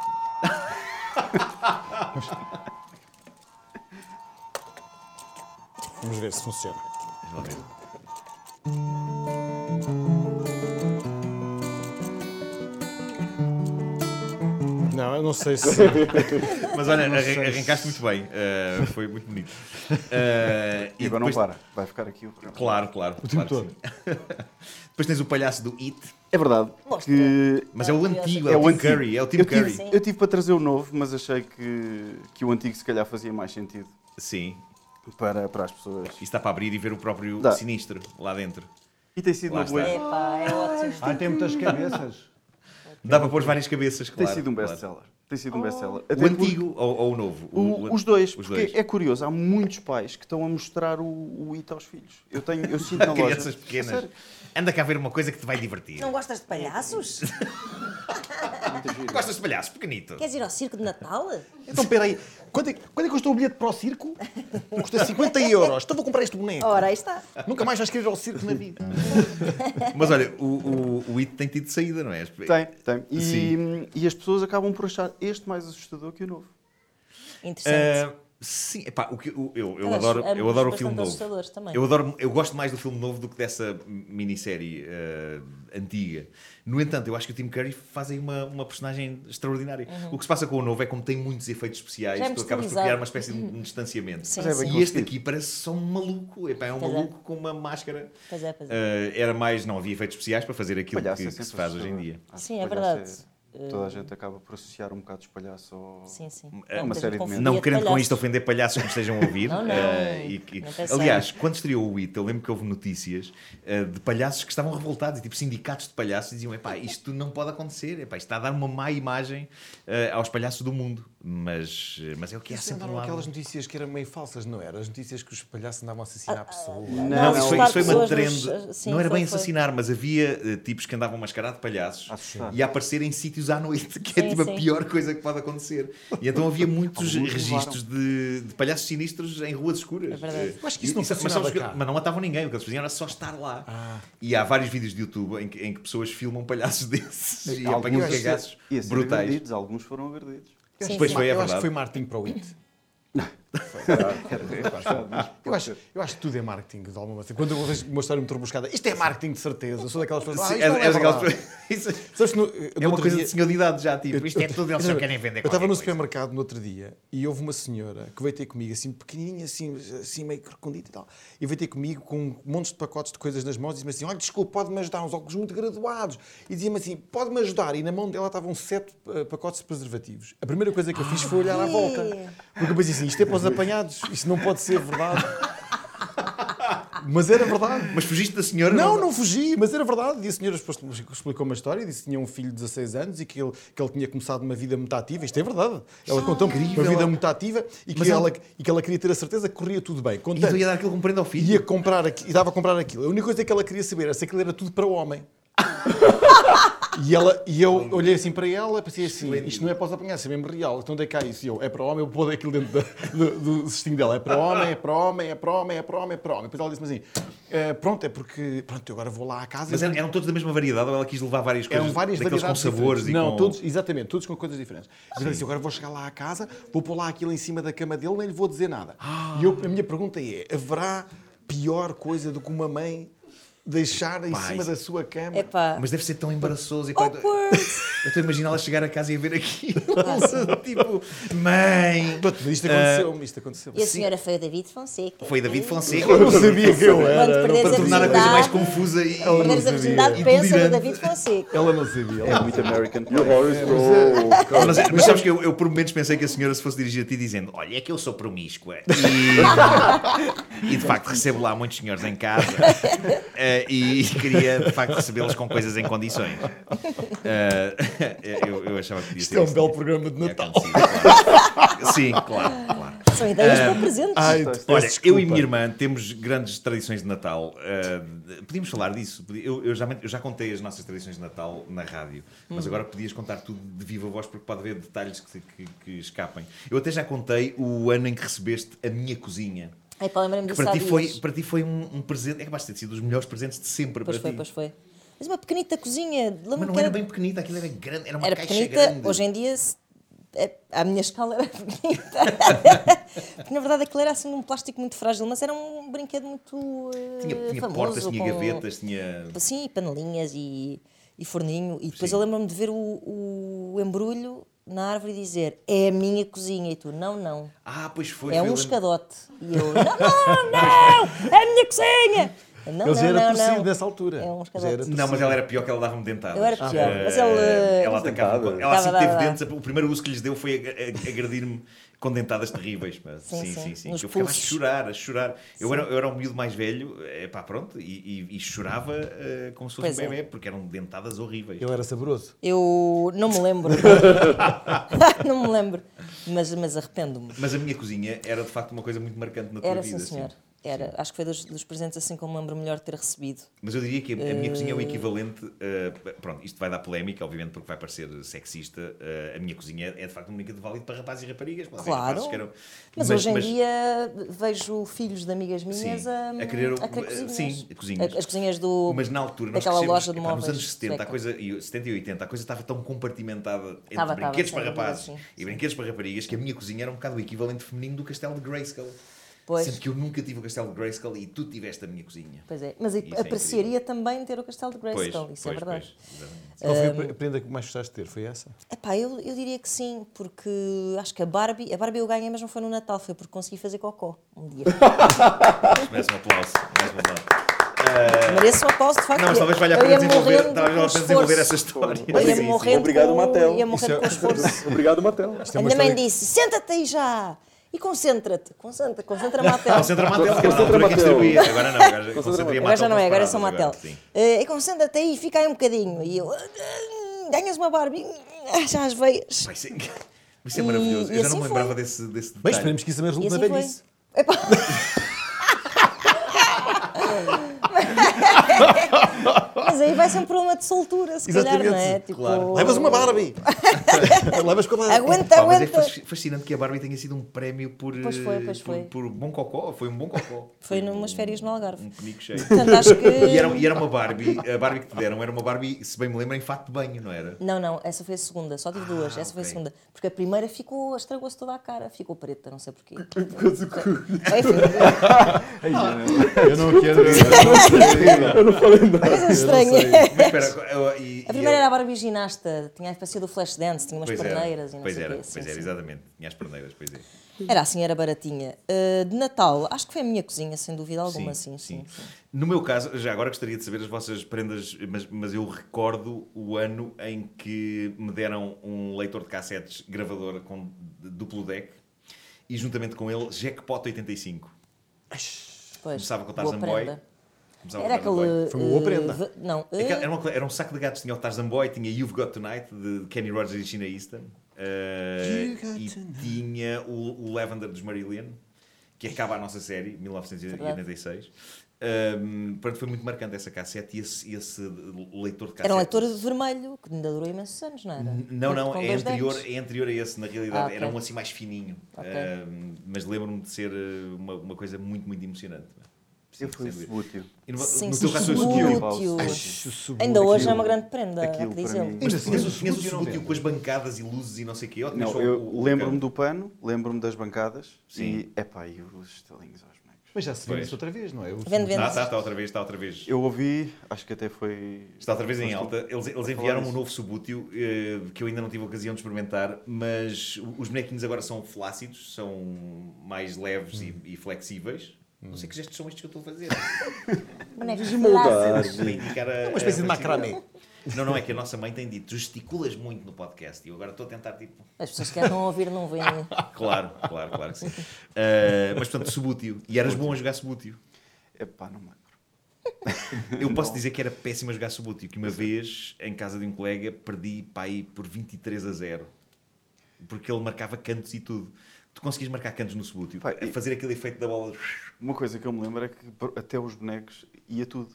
Vamos ver se funciona. Lá ver. Não, eu não sei se. [laughs] Mas olha, arrancaste muito bem, eh, foi muito bonito. [laughs] Eh, E agora depois- não para. Vai ficar aqui o programa. Claro, claro. O tempo claro sim. [laughs] depois tens o palhaço do It, É verdade. Mostra. Que mas é o antigo, é, É o Tim antigo. Curry, é o Tim eu, Curry. tive, eu tive para trazer o novo, mas achei que, que o antigo se calhar fazia mais sentido Sim, para, para as pessoas. isso está para abrir e ver o próprio Dá. sinistro lá dentro. E tem sido Lá uma boa. Epá, é ótimo. Ah, tem muitas cabeças. Dá para pôr várias cabeças, Tem claro. sido um claro. best-seller. Tem sido um Oh. best-seller. O Até porque- antigo ou, ou o novo? O- os dois, os porque dois. é curioso, há muitos pais que estão a mostrar o, o IT aos filhos. Eu tenho, eu sinto [laughs] na loja. Crianças pequenas. sério. Anda cá ver uma coisa que te vai divertir. Não gostas de palhaços? Gostas de palhaço, pequenito? Queres ir ao circo de Natal? Então, peraí. Quando é, quando é que custou o bilhete para o circo? Custa 50 euros. Então vou comprar este boneco. Ora, aí está. Nunca mais vais querer ir ao circo na vida. Mas olha, o, o, o It tem tido saída, não é? Tem, tem. Sim. E, e as pessoas acabam por achar este mais assustador que o novo. Interessante. Ah, Sim, epá, o que, o- eu, eu Aliás, adoro, eu adoro o filme novo. também. Eu, adoro, eu gosto mais do filme novo do que dessa minissérie eh, antiga. No entanto, eu acho que o Tim Curry faz aí uma, uma personagem extraordinária. O que se passa com o novo é como tem muitos efeitos especiais, é tu acabas por criar uma espécie de um distanciamento. Sim, Mas é sim. E este aqui parece só um maluco. Epá, é um Pois é. maluco com uma máscara. Pois é, pois é. Eh, era mais, não havia efeitos especiais para fazer aquilo que, é que se faz hoje em dia. Sim, é verdade. Toda a gente acaba por associar um bocado os palhaços ao... Sim, sim. É uma série de Não querendo com isto ofender palhaços que me estejam a ouvir. [laughs] Não, não. eh, e que- Não tem aliás, quando estreou o IT, eu lembro que houve notícias eh, de palhaços que estavam revoltados, e tipo sindicatos de palhaços, e diziam: epá, isto não pode acontecer, epá, isto está a dar uma má imagem eh, aos palhaços do mundo. Mas, mas é o que é Isso sempre andaram lá. aquelas notícias que eram meio falsas, não era? As notícias que os palhaços andavam a assassinar pessoas. Não, Não, isso foi, isso foi uma trend. nos- sim, não era foi- bem foi. assassinar, mas havia eh, tipos que andavam mascarados de palhaços A assustar. e a aparecer em sítios à noite, [laughs] que é Sim, tipo sim. a pior coisa que pode acontecer. E então havia muitos registros de, de palhaços sinistros em ruas escuras. É verdade. Eh, Eu acho que isso não mas que-. Mas não matavam ninguém, o que eles faziam era só estar lá. E há vários vídeos de YouTube em que, em que pessoas filmam palhaços [laughs] desses e Alguns apanham cagaços e brutais. agredidos, alguns foram agredidos. Sim, Pois foi, é eu acho que verdade. foi marketing para o IT. [laughs] Eu acho, eu acho que tudo é marketing de alguma maneira. Quando eu vejo uma história muito rebuscada, isto é marketing de certeza. Eu sou daquelas pessoas. Ah, isto não é- [laughs] é é daquelas no- no É uma coisa dia- de senhor de idade já, tipo, isto é tudo, [laughs] eles só Eu- querem vender Eu estava no supermercado no outro dia e houve uma senhora que veio ter comigo, assim, pequenininha, assim, assim meio recondita e tal, e veio ter comigo com montes de pacotes de coisas nas mãos e disse-me assim: Olha, desculpa, pode-me ajudar, uns óculos muito graduados. E dizia-me assim: Pode-me ajudar. E na mão dela estavam sete eh, pacotes de preservativos. A primeira coisa que eu fiz foi olhar à volta. Porque eu pensei assim: Isto é para os apanhados, isto não pode ser verdade. Mas era verdade. Mas fugiste da senhora? Não, não fugi, mas era verdade. E a senhora explicou uma história, disse que tinha um filho de 16 anos e que ele, que ele tinha começado uma vida muito ativa. Isto é verdade. Ela contou-me uma vida muito ativa e que, Mas ela- e que ela queria ter a certeza que corria tudo bem. E tu ia dar aquilo como prenda ao filho? ia comprar aqui, e dava a comprar aquilo. A única coisa que ela queria saber era se aquilo era tudo para o homem. [laughs] E, ela, e eu olhei assim para ela e pensei assim: isto não é para os apanhar, isso é mesmo real. Então dei cá isso. E eu, é para homem, eu vou aquilo dentro do, do cestinho dela. É para homem, é para homem, é para homem, é para homem, é para homem. Depois ela disse-me assim: "Eh, pronto, é porque pronto, eu agora vou lá à casa. Mas eram, todos da mesma variedade ou ela quis levar várias coisas eram várias variedades com sabores e Não, com... todos, exatamente, todos com coisas diferentes. Mas eu disse, agora vou chegar lá à casa, vou pôr lá aquilo em cima da cama dele, nem lhe vou dizer nada. Ah. E eu- a minha pergunta é, haverá pior coisa do que uma mãe deixar em cima da sua cama? Epá, Mas deve ser tão embaraçoso. E pá, [laughs] eu estou a imaginar ela chegar a casa e a ver aquilo. [laughs] [laughs] tipo, mãe. Pronto, isto aconteceu-me, isto aconteceu E a senhora foi o David Fonseca. Foi David Fonseca. Eu não sabia que eu era. Para tornar a coisa mais confusa e. Ela não perderes a sabia. virgindade, E pensa no. David Fonseca. Ela não sabia. É muito American Pie. Mas, mas sabes que eu, eu por momentos pensei que a senhora se fosse dirigir a ti dizendo Olha, é que eu sou promíscua e, e de facto recebo lá muitos senhores em casa eh, e [laughs] queria de facto recebê-los com coisas em condições. Eh, [laughs] eu, eu achava que podia Isto ser é um isso. belo programa de Natal. claro. Sim, claro, claro. São ideias para presentes. Ai, Olha, peço eu desculpa. e minha irmã temos grandes tradições de Natal. Uh, podíamos falar disso. Eu, eu já, eu já contei as nossas tradições de Natal na rádio, mas agora podias contar tudo de viva voz porque pode haver detalhes que, que, que escapem. Eu até já contei o ano em que recebeste a minha cozinha. Ai, pá, lembrei-me Que disso para ti, foi, para ti foi um, um presente, é capaz de ter sido dos melhores presentes de sempre Pois para foi, ti. pois foi. Mas uma pequenita cozinha. Mas não que era era, bem pequenita, aquilo era grande, era uma era caixa pequenita. grande. Hoje em dia, se- é, à minha escala, era [laughs] pequenita. Porque na verdade aquilo era assim um plástico muito frágil, mas era um brinquedo muito eh, Tinha, tinha famoso. portas, tinha gavetas, tinha. Sim, panelinhas e, e forninho. E depois eu lembro-me de ver o, o embrulho na árvore e dizer é a minha cozinha. E tu, não, não. Ah, pois foi. É foi, um lembro- escadote. [laughs] E eu, não, não, não, é a minha cozinha. Não, já não, era não, torcido não. nessa altura. É um Não, mas ela era pior que ela dava-me dentadas. Eu era pior, Eh, mas ele- Ela atacava. Dentadas. Ela assim Dava, teve dava, dentes, o primeiro uso que lhes deu foi agredir-me com dentadas terríveis. pá. Sim, Sim, sim, sim, Eu ficava a chorar, a chorar. Eu era, eu era um miúdo mais velho, é pá, pronto, e, e- e chorava eh, como se fosse Pois um é. bebê, porque eram dentadas horríveis. Ele era saboroso. Eu não me lembro. [laughs] [laughs] não me lembro. Mas, mas arrependo-me. Mas a minha cozinha era de facto uma coisa muito marcante na tua Era vida. sim, senhor. assim. Era, acho que foi dos, dos presentes assim me lembro melhor de ter recebido. Mas eu diria que a, a minha cozinha é o equivalente. uh, pronto, isto vai dar polémica, obviamente, porque vai parecer sexista. uh, a minha cozinha é de facto um brinquedo válido para rapazes e raparigas. Claro. que queiram- Mas, hoje em dia vejo filhos de amigas minhas Sim, a, a querer- cozinhas. sim, cozinhas. As cozinhas do. Mas na altura, nós daquela loja de móveis. nos anos 70, a coisa, e 70 e 80, a coisa estava tão compartimentada entre brinquedos para rapazes sim, e brinquedos para raparigas que a minha cozinha era um bocado o equivalente feminino do castelo de Grayskull. Pois. Sendo que eu nunca tive o castelo de Grayskull e tu tiveste a minha cozinha. Pois é, mas Isso é apreciaria também ter o castelo de Pois, Grayskull, isso é pois, verdade. pois, exatamente. Qual foi a prenda que mais gostaste de ter? Foi essa? Epá, eu, eu diria que sim, porque acho que a Barbie, a Barbie eu ganhei, mas não foi no Natal, foi porque consegui fazer cocó um dia. [laughs] Merece um aplauso. merece um aplauso. Mereço um aplauso, de facto. Não, mas talvez valha a pena desenvolver, talvez com pena desenvolver essa história. Eu ia Obrigado, com, Mattel. ia morrendo Isso é- com [laughs] esforço. Obrigado, Matel. É A minha mãe disse: senta-te aí já e concentra-te. Concentra, concentra, Matel. Concentra Matel, que Concentra que Matel. distribuía. Agora não, agora Concentra Matel. Agora já não é, agora é só Matel. Eh, E concentra-te aí, fica aí um bocadinho. E eu, "Ah, ganhas uma Barbie, Ah, já as veias. Vai ser- Isso é maravilhoso. E Eu já assim não me foi. lembrava desse, desse Bem, esperemos que isso também resulte assim na foi. velhice. [laughs] [laughs] Mas aí vai ser um problema de soltura, se calhar, não é? Exatamente, Tipo, claro. Levas uma Barbie! [laughs] Levas com a Barbie. Aguenta, Pá, mas é aguenta. fasc- fascinante que a Barbie tenha sido um prémio por, Pois foi, pois por- foi. por, bom cocó. Foi um bom cocó. Foi numas férias no Algarve. Um penico cheio. Portanto, acho que. E era, e era uma Barbie, a Barbie que te deram era uma Barbie, se bem me lembro, em fato de banho, não era? Não, não, essa foi a segunda, só tive duas, essa foi a segunda. Porque a primeira ficou, estragou-se toda a cara, ficou preta, não sei porquê. [laughs] Enfim, Eu não quero. coisa [laughs] estranha. Mas espera, [laughs] eu- e- A primeira eu- era a Barbie ginasta, tinha a parecia do Flashdance, tinha umas Pois era, perneiras e não pois sei era, quê. Sim, pois era, sim. exatamente. Tinha as perneiras, pois é. Era assim, era baratinha. Uh, de Natal, acho que foi a minha cozinha, sem dúvida alguma, sim, sim. sim. No meu caso, já agora gostaria de saber as vossas prendas, mas, mas eu recordo o ano em que me deram um leitor de cassetes gravador com duplo deck e juntamente com ele Jackpot 85. Pois, Começava com o Tarzan Boy. prenda. Era aquele. Foi uma boa uh, prenda. v- Não, uh, Aquela- Era, uma- era um saco de gatos, tinha o Tarzan Boy, tinha You've Got Tonight, de Kenny Rogers e Sheena Easton. eh, Got e Tonight. tinha o, o Lavender dos Marillion, que acaba a nossa série, 1986. Um, portanto, foi muito marcante essa cassete e esse, esse leitor de cassete. era um leitor vermelho, que ainda durou imensos anos, não era? Não, não, Com é anterior, é anterior a esse, na realidade. Ah, ok. Era um assim mais fininho. Ok. Um, mas lembro-me de ser uh, uma, uma coisa muito, muito emocionante. Eu dúvida. subútil. E no, Sim, no teu caso foi subútil. Ainda hoje é uma grande prenda, aquilo dizê-lo. mim- Mas tinhas, assim, o- Subútil com as bancadas e luzes e não sei o quê. Não, eu lembro-me do pano, lembro-me das bancadas Sim. e, epá, e os estalinhos aos. Mas já se vende isso outra vez, não é? Eu- Vende, vende. Está, está outra vez, está outra vez. Eu ouvi, acho que até foi... Está outra vez em alta. Eles, eles enviaram um novo subútil eh, que eu ainda não tive a ocasião de experimentar, mas os bonequinhos agora são flácidos, são mais leves e, e flexíveis. Não sei que gestos são estes que eu estou a fazer. [laughs] Bonecos a- Uma espécie de macramé. Não, não, é que a nossa mãe tem dito, gesticulas muito no podcast e eu agora estou a tentar, tipo, As pessoas que não ouvir não veem. [laughs] claro, claro, claro que sim. Eh, mas portanto, subútil. E eras bom a jogar subútil. Epá, não me lembro. [laughs] Eu posso dizer que era péssimo a jogar subútil, que uma vez, em casa de um colega, perdi aí por 23 a 0. Porque ele marcava cantos e tudo. Tu conseguias marcar cantos no a e- fazer aquele efeito da bola. Uma coisa que eu me lembro é que até os bonecos ia tudo.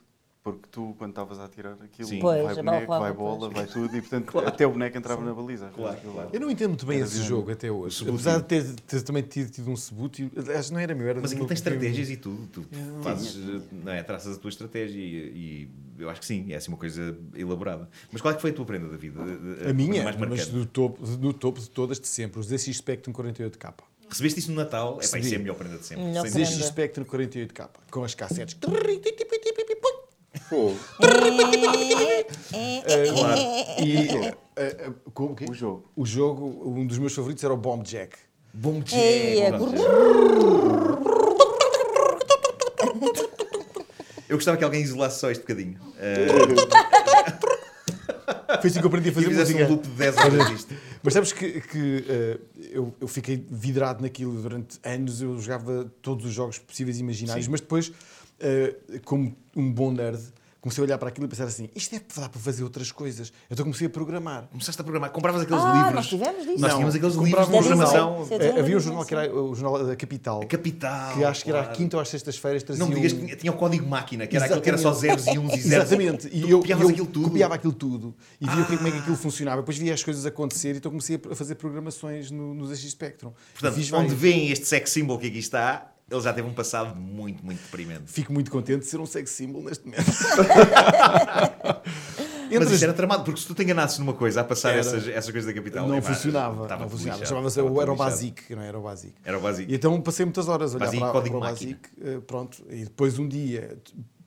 Porque tu, quando estavas a atirar aquilo, Sim. Pois, vai a bola boneco, voava, vai bola, pois. vai tudo, e portanto [laughs] até o boneco entrava na baliza. Claro, claro. Eu não entendo muito bem Era esse jogo até hoje. Subútil. Apesar de ter, ter também tido, tido um subútil, acho que não era meu. Era Mas aquilo tem estratégias e tudo. Tu fazes, não é, traças a tua estratégia e, e eu acho que sim, é assim uma coisa elaborada. Mas qual é que foi a tua prenda da vida? A minha, mais mas marcante? do topo, do topo de todas de sempre, os ZX Spectrum 48K. Recebeste isso no Natal? É pá, isso é a melhor prenda de sempre. Melhor Sem prenda. ZX Spectrum 48K, com as cassetes. Fogo. E como que? O jogo. O jogo, um dos meus favoritos era o Bomb Jack. Bom dia. Ei, é Bom brrr. dia. Eu gostava que alguém isolasse só este bocadinho. Eh, [laughs] Foi assim que eu aprendi a e fazer música. um loop de 10 horas disto. Mas sabes que, que, eh, eu, eu fiquei vidrado naquilo durante anos, eu jogava todos os jogos possíveis e imaginários, Sim. mas depois, eh, como um bom nerd, comecei a olhar para aquilo e pensar assim: isto deve dar para fazer outras coisas. Então comecei a programar. Começaste a programar, compravas aqueles Ah, livros. nós tivemos disso. Nós tínhamos aqueles livros de programação. Sim, Eh, havia um jornal que era o jornal da Capital. A Capital. Que acho que era à claro. quinta ou às sextas-feiras trazia Não me digas que um- tinha, tinha o código máquina, que era aquilo que era só zeros e uns e zeros. Exatamente. Tu E eu, eu aquilo tudo. copiava aquilo tudo e via como é que aquilo funcionava. Depois via as coisas acontecer e então comecei a fazer programações no, no ZX Spectrum. Portanto, onde veem este sex symbol que aqui está, ele já teve um passado muito, muito deprimente. Fico muito contente de ser um sex symbol neste momento. [laughs] Mas as- era tramado, porque se tu te enganasses numa coisa a passar Era. essas, essas coisas da capital, não funcionava. Não funcionava. Chamava-se o tudo era o lixado. Basic, não era o Basic. Era o básico. E então passei muitas horas a olhar Basic, para, para o. Basic, eh, pronto, e depois um dia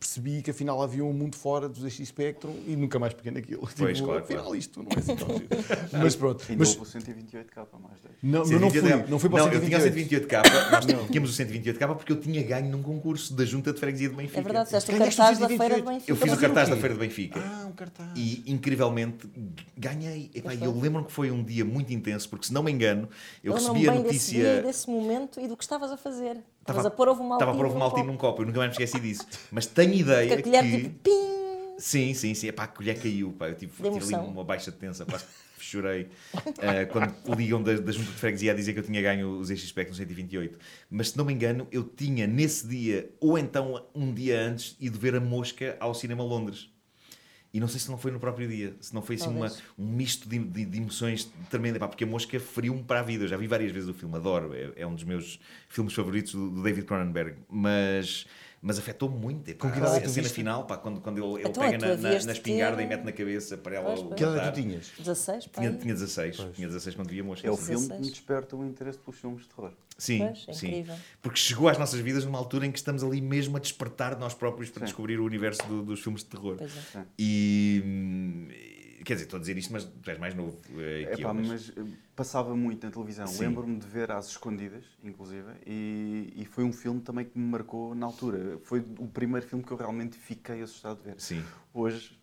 percebi que afinal havia um mundo fora do ZX Spectrum e nunca mais peguei naquilo. Pois, tipo, claro, afinal claro. isto não é assim tão [laughs] giro. Mas pronto. Ainda Mas houve o 128k, mais 10. não, mas não, fui, 128K. não fui para o Não, eu tinha o 128. 128K, nós tínhamos o 128K porque eu tinha ganho num concurso da Junta de Freguesia de Benfica. É verdade, fizeste o cartaz da Feira de 128. Benfica. Eu fiz o cartaz da? Feira de Benfica. Ah, um cartaz. E incrivelmente ganhei. Epá, e eu lembro-me que foi um dia muito intenso, porque se não me engano, eu lembro-me recebi a bem desse dia, notícia. desse momento e do que estavas a fazer. Estava a pôr ovo maltinho. Estava a pôr ovo maltinho copo. num copo, eu nunca mais me esqueci disso. Mas tenho Com ideia a colher que. tipo pim. Sim, sim, sim. Epá, a colher caiu. Pá. Eu tive, De tive ali uma baixa tensa, quase [laughs] que chorei. Ah, quando ligam da, da Junta de Freguesia a dizer que eu tinha ganho os ZX Spectrum 128. Mas se não me engano, eu tinha nesse dia, ou então um dia antes, ido ver a Mosca ao Cinema Londres. E não sei se não foi no próprio dia, se não foi assim uma, um misto de, de- de emoções tremendo, Epá, porque a Mosca feriu-me para a vida. Eu já vi várias vezes o filme, adoro, é, é um dos meus filmes favoritos do, do David Cronenberg, mas, mas afetou-me muito. Epá, Com que idade é a que tu cena viste? final, pá, quando, quando ele, ele Então, pega na, na, na de espingarda ter- e mete na cabeça para ela Pois, pois. Que idade tu tinhas? 16, pá. Tinha, tinha 16, tinha 16 quando vi a Mosca. É o filme que 16. me desperta o interesse pelos filmes de terror. Sim, Pois, é sim. incrível. Porque chegou às nossas vidas numa altura em que estamos ali mesmo a despertar nós próprios para Sim. descobrir o universo do- dos filmes de terror. Pois é. E quer dizer, estou a dizer isto, mas tu és mais novo É que pá, eu. mas- mas eh, passava muito na televisão. Sim. Lembro-me de ver às escondidas, inclusive, e, e foi um filme também que me marcou na altura. Foi o primeiro filme que eu realmente fiquei assustado de ver. Sim. Hoje,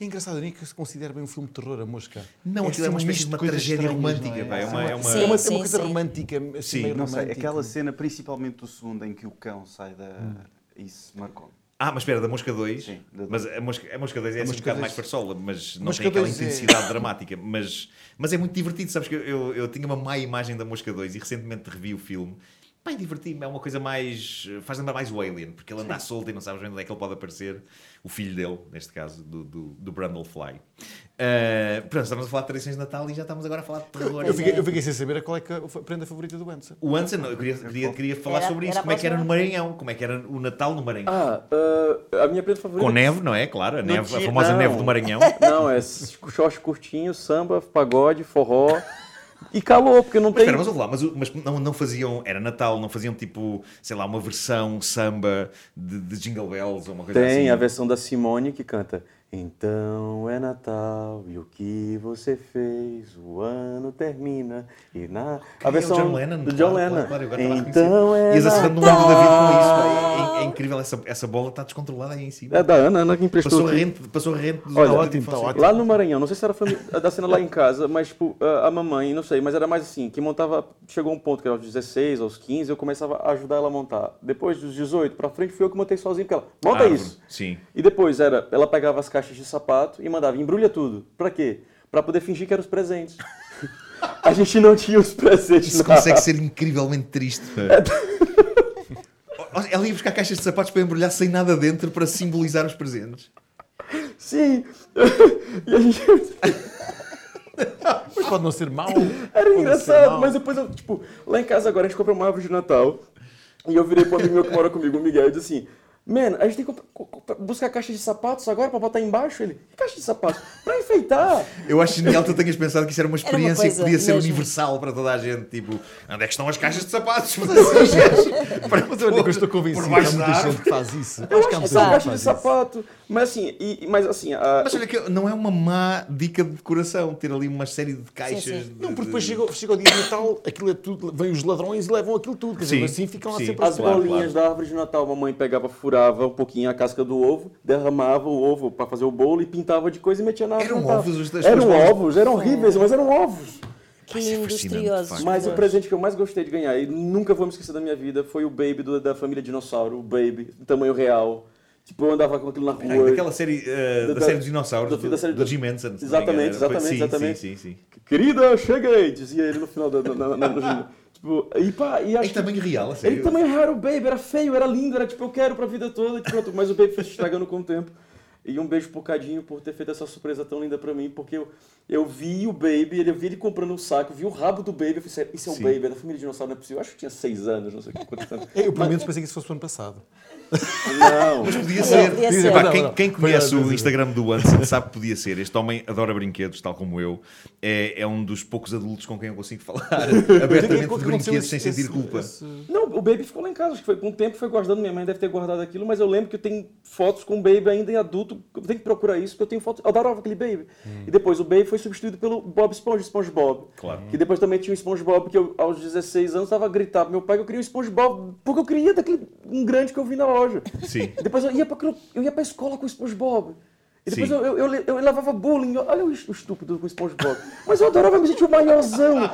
É engraçado, nem que se considera bem um filme de terror, a mosca. Não, aquilo é uma assim espécie de uma tragédia romântica, pá, é uma- é uma- É uma, Sim, é uma sim, coisa sim. romântica, assim, Sim. meio não sei, romântica. aquela cena, principalmente do segundo, em que o cão sai da. Isso marcou-me. Ah, mas espera, da Mosca 2. Sim, da- Mas a Mosca, a Mosca 2 é assim um bocado 2 mais farsola, mas não tem aquela 2 é- intensidade [laughs] dramática. Mas, mas é muito divertido, sabes que eu, eu, eu tinha uma má imagem da Mosca 2 e recentemente revi o filme. Pá, e diverti-me, é uma coisa mais. faz lembrar mais o Alien, porque ele anda à solta e não sabes bem onde é que ele pode aparecer. O filho dele, neste caso, do, do, do Brundlefly. Uh, pronto, estamos a falar de tradições de Natal e já estamos agora a falar de terror. Eu fiquei, eu fiquei sem saber qual é que a prenda favorita do Anson. O Anson, eu queria, queria, queria falar Era- sobre isso, como é que era no. Maranhão, como é que era o Natal no Maranhão. Ah, ah, a minha prenda favorita. Com neve, não é? Claro, a, neve, a famosa não. neve do Maranhão. Não, é short [laughs] curtinho, samba, pagode, forró. E calor, porque não tem. espera, mas lá, mas, mas não, não faziam, era Natal, não faziam tipo, sei lá, uma versão samba de, de Jingle Bells ou uma coisa assim? Tem a versão da Simone que canta Então é Natal e o que você fez o ano termina e na é a o versão John Lennon, do claro, John claro, Lennon claro, a reconhecer. então é acertando no Natal mundo da vida com isso. pá. É, é incrível, essa, essa bola está descontrolada aí em cima. é da Ana Ana que emprestou Passou a rente, passou a rente Olha, ótimo, tá ótimo. Lá no Maranhão, não sei se era família, da cena lá em casa, mas tipo, a a mamãe, não sei, mas era mais assim, que montava, chegou um ponto que era aos 16, aos 15, eu começava a ajudar ela a montar. Depois dos 18 pra frente, fui eu que montei sozinho, porque ela, monta Árvore, isso. Sim. E depois era, ela pegava as caixas de sapato e mandava, embrulha tudo. Pra quê? Pra poder fingir que eram os presentes. [laughs] a gente não tinha os presentes Isso consegue ser incrivelmente triste. pá. [laughs] Ela ia buscar caixas de sapatos para embrulhar sem nada dentro para simbolizar os presentes. Sim. [laughs] e a gente... Mas pode não ser mau. Era pode engraçado, mas depois eu, tipo, lá em casa agora a gente comprou uma árvore de Natal. E eu virei pro amigo meu que mora comigo, o Miguel, e disse assim: Man, a gente tem que buscar caixa de sapatos agora pra botar embaixo. Ele, que caixa de sapatos? Pra enfeitar. [laughs] Eu acho genial que tu tenhas pensado que isso era uma Era uma experiência que podia ser mesmo. universal para toda a gente. Tipo, onde é que estão as caixas de sapatos? [laughs] Mas assim, [laughs] para Mas olha eu estou por convencido que há muita gente que faz isso. Eu acho que há muita são gente caixa de isso. sapato. Mas assim, e, mas assim, a- Mas olha que não é uma má dica de decoração ter ali uma série de caixas. sim. de- Não, porque depois de- chega, chega o dia de Natal, aquilo é tudo, vem os ladrões e levam aquilo tudo. Quer dizer, Sim, assim ficam lá sim. sempre as as claro, bolinhas da árvore de Natal, a mamãe pegava, furava um pouquinho a casca do ovo, derramava o ovo pra fazer o bolo e pintava de coisa e metia na. Eram Natal. ovos os das Eram ovos, eram horríveis, mas eram ovos. Que é facto. Mas o presente que eu mais gostei de ganhar, e nunca vou me esquecer da minha vida, foi o Baby do- da família Dinossauro, o Baby, tamanho real. Tipo, eu andava com aquilo na Ai, rua. daquela série, uh, da, Da- série dos dinossauros, do, da série do do- Jim Henson. Exatamente, engano. Exatamente, sim, exatamente. Sim, sim, sim. Querida, cheguei! Dizia ele no final da. na- na- na- tipo, e pá, e acho Em que- tamanho real, a sério. Ele também era o Baby, era feio, era lindo, era tipo, eu quero pra vida toda, e pronto. Mas o Baby foi se estragando com o tempo. E um beijo pro Cadinho por ter feito essa surpresa tão linda pra mim, porque eu, eu vi o Baby, ele- eu vi ele comprando um saco, vi o rabo do Baby, eu falei, isso é o Sim. Baby, é da família dinossauro, não é possível. Eu acho que tinha seis anos, não sei quantos anos. Eu, pelo menos, pensei que isso fosse o ano passado. Não, Podia ser. podia ser. Epá, Não, quem, não. quem conhece o mas- Instagram do Anson sabe que podia ser. Este homem adora brinquedos, tal como eu. É, é um dos poucos adultos com quem eu consigo falar [laughs] abertamente de brinquedos sem sentir culpa. Não, o Baby ficou lá em casa, acho que foi com o tempo foi guardando, minha mãe deve ter guardado aquilo, mas eu lembro que eu tenho fotos com o Baby ainda em adulto, eu tenho que procurar isso, porque eu tenho fotos, eu adorava aquele Baby. E depois o Baby foi substituído pelo Bob Esponja, SpongeBob. Claro. Que depois também tinha o SpongeBob, que eu, aos 16 anos, estava a gritar pro meu pai que eu queria o SpongeBob, porque eu queria daquele um grande que eu vi na Sim. Depois eu ia pra, aquilo- eu ia pra escola com o SpongeBob. E depois eu, eu, eu, eu levava bullying. Olha o, estúpido com o SpongeBob. Mas eu adorava me sentir o maiorzão.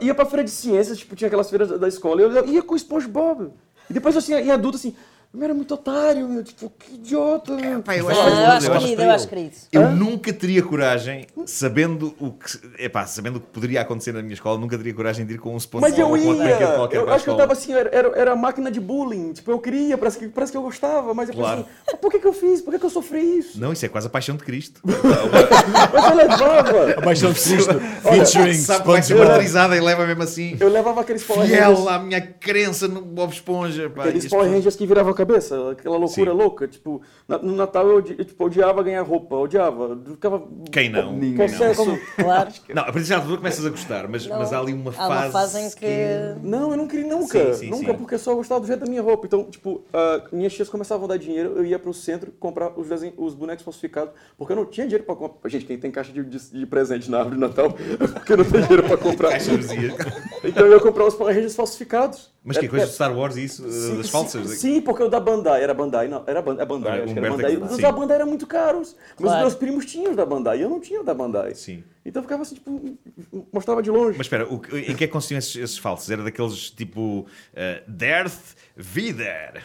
Ia pra feira de ciências, tipo, tinha aquelas feiras da- escola. e Eu ia com o SpongeBob. E depois, assim, em adulto, assim, eu era muito otário, meu. Tipo, que idiota, meu. Pá, eu Ah, acho eu acho eu acho querido, eu acho querido. Eu nunca teria coragem, sabendo o que, epá, sabendo o que poderia acontecer na minha escola, nunca teria coragem de ir com um sponsor Mas eu ia. Eu a acho que eu escola. tava assim, era, era, a máquina de bullying. Tipo, eu queria, parece que, parece que eu gostava. Mas eu Claro. pensei, assim, por que, que eu fiz? Por que, que eu sofri isso? Não, isso é quase a paixão de Cristo. [laughs] Mas eu levava. Paixão de Cristo, featuring Sabe vai ser martirizada e leva mesmo assim. Eu levava aqueles Power Fiel Rangers. à minha crença no Bob Esponja. Pá, Aqueles Power Rangers que viravam a cabeça, aquela loucura Sim. louca. Tipo, na- no Natal eu, eu, tipo, odiava ganhar roupa, odiava. Eu Ficava. Quem não? Ninguém não. como- Claro. Não, a partir de altura começas a gostar, mas, mas há ali uma Há uma fase. fase em que. Não, eu não queria nunca. Sim, sim, nunca, sim. porque eu só gostava do jeito da minha roupa. Então, tipo, ah, minhas tias começavam a dar dinheiro, eu ia pro centro comprar os, desenhos, os bonecos falsificados, porque eu não tinha dinheiro pra comprar. Gente, quem tem caixa de, de- de presente na árvore de Natal, [laughs] porque não tem dinheiro pra comprar. Caixa vazia. Então eu ia comprar os Power Rangers falsificados. Mas que Era- coisa de Star Wars e isso? Sim, das sim, falsas? Sim, porque o da Bandai era Bandai, não, era Bandai, é Bandai, Ah, acho que era Bandai. é Os da Bandai eram muito caros, mas Claro. os meus primos tinham os da Bandai, e eu não tinha da Bandai. Sim. Então eu ficava assim, tipo, mostrava de longe. Mas espera, o que- em que é que consistiam esses, esses falsos? Era daqueles tipo uh, Darth Vader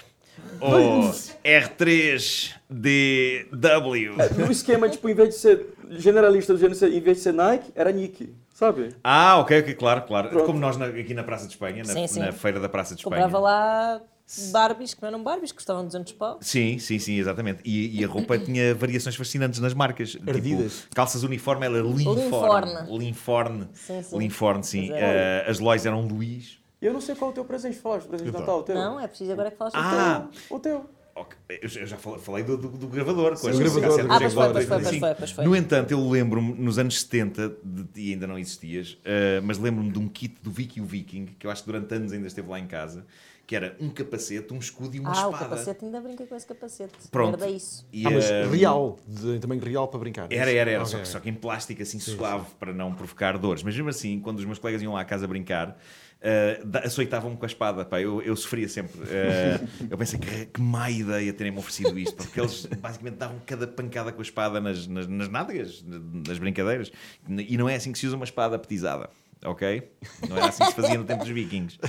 ou [laughs] R3DW? No esquema, tipo, em vez de ser generalista, do gênero, em vez de ser Nike, era Nike, sabe? Ah, ok, ok, claro, claro. Pronto. Como nós na- aqui na Praça de Espanha, na, Sim, sim. na feira da Praça de Espanha. Comprava lá Barbies, que não eram Barbies, que custavam 200 pau. Sim, sim, sim, exatamente. E, e a roupa [coughs] tinha variações fascinantes nas marcas. Ardidas. Tipo, calças uniforme era Linform. Linforne. Linforne. Sim, sim. Sim. Era- Eh, as Lois eram Luís. Eu não sei qual é o teu presente, falaste, o presente de Natal, o teu? Não, é preciso agora que falas Ah, O teu. Ok, Eu já falei, do, do- do gravador. Com Sim, as o gravador. Ah, pois foi, pois foi, pois 85. foi, pois foi. No entanto, eu lembro-me, nos anos 70, de- e ainda não existias, eh, mas lembro-me de um kit do Vicky o Viking, que eu acho que durante anos ainda esteve lá em casa, que era um capacete, um escudo e uma Ah, espada. o capacete, ainda brinquei com esse capacete. Pronto. Era isso. E, Ah, mas eh, real, de, em tamanho real para brincar. é Era, era, era, Ok. só, que, só que em plástico assim suave para não provocar dores. Mas mesmo assim, quando os meus colegas iam lá à casa brincar, da- açoitavam-me com a espada. Pá, eu, eu sofria sempre. Eh, eu pensei que, que má ideia terem-me oferecido isto, porque eles basicamente davam cada pancada com a espada nas, nas, nas nádegas, nas brincadeiras. E não é assim que se usa uma espada petizada. Ok? Não era assim que se fazia no tempo dos vikings.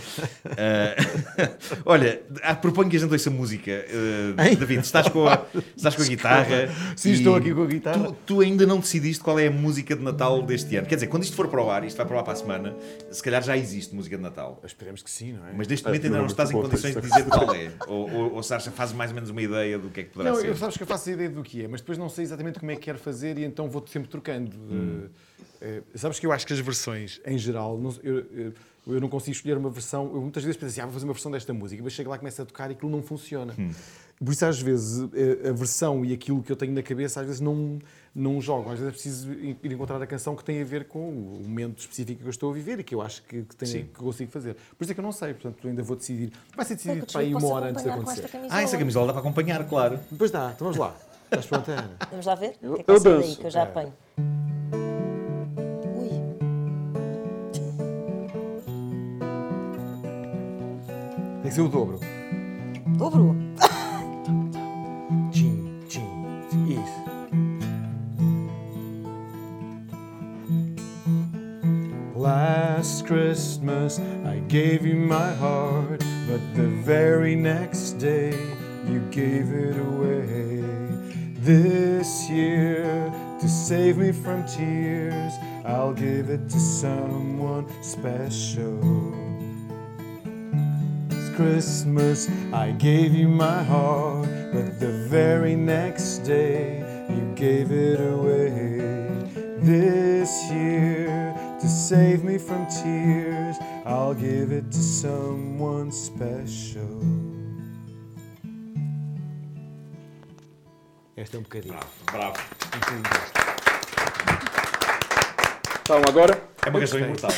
Eh, [laughs] olha, ah, proponho que a gente ouça música. Eh, David, estás com a, estás com a [laughs] guitarra. Sim, estou aqui com a guitarra. Tu, tu ainda não decidiste qual é a música de Natal deste ano. Quer dizer, quando isto for para o ar, isto vai para o ar para a semana, se calhar já existe música de Natal. Esperemos que sim, não é? Mas neste momento ainda não estás em condições de dizer qual é. Ou, ou, ou fazes mais ou menos uma ideia do que é que poderá Não, ser. eu sabes que eu faço a ideia do que é, mas depois não sei exatamente como é que quero fazer e então vou sempre trocando. Hum. Eh, eh, sabes que eu acho que as versões, em geral, não- eu, eu- eu não consigo escolher uma versão. Eu muitas vezes penso assim, ah, vou fazer uma versão desta música, mas chego lá, começo a tocar e aquilo não funciona. Hum. Por isso, às vezes, eh, a versão e aquilo que eu tenho na cabeça, às vezes não, não jogam. Às vezes é preciso ir encontrar a canção que tem a ver com o momento específico que eu estou a viver e que eu acho que, que, tenho- que consigo fazer. Por isso é que eu não sei, portanto, ainda vou decidir. Vai ser decidido para aí eu uma hora antes de acontecer. Ah, essa camisola dá para acompanhar, claro. Depois dá, então vamos lá. Estás pronta, Ana? Vamos lá ver? Eu- o que é que eu daí danço. que eu já É. apanho? Tem que ser o dobro. dobro? Tchim, [laughs] tchim, isso. Last Christmas I gave you my heart, but the very next day you gave it away. This year, to save me from tears, I'll give it to someone special. It's Christmas, I gave you my heart, but the very next day you gave it away. This year, to save me from tears, I'll give it to someone special. Este é um bocadinho. Bravo. Então, agora, É uma canção imortal.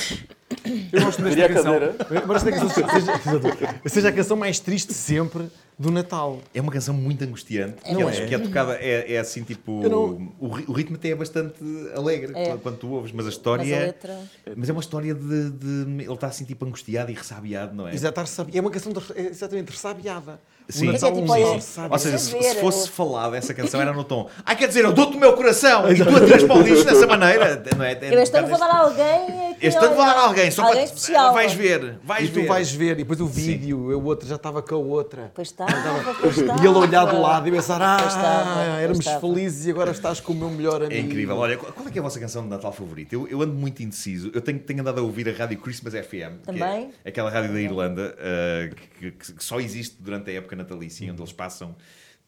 Eu gosto desta a canção. Eu gosto desta canção seja, seja a canção mais triste sempre do Natal. É uma canção muito angustiante, que, Não é, é? que é tocada, é, é assim tipo. Não- O, o ritmo até é bastante alegre É. quando, quando tu ouves, mas a história. Mas a é- letra. Mas é uma história de, de- Ele está assim tipo angustiado e ressabiado, não é? Exato, é uma canção de, é exatamente ressabiada. O Sim. Natal Mas é tipo, um ressabiado. Ou seja, se, se fosse falado essa canção era no tom. Ah, quer dizer, eu dou-te o meu coração e tu atiras para o lixo dessa maneira. Não é? Eu este ano vou dar a alguém. que, Este ano vou dar a olha, alguém, só alguém para. especial. Vais ver, vais E tu ver. vais ver, e depois o vídeo, o outro já estava com a outra. Pois estava, pois estava. E ele olhar do lado e pensar, Pois estava, ah, pois éramos estava. felizes e agora estás com o meu melhor amigo. É incrível. Olha, qual é que é a vossa canção de Natal favorita? Eu, eu ando muito indeciso. Eu tenho, tenho andado a ouvir a rádio Christmas FM. Que Também? é aquela rádio da Irlanda uh, que, que- que só existe durante a época natalícia, onde eles passam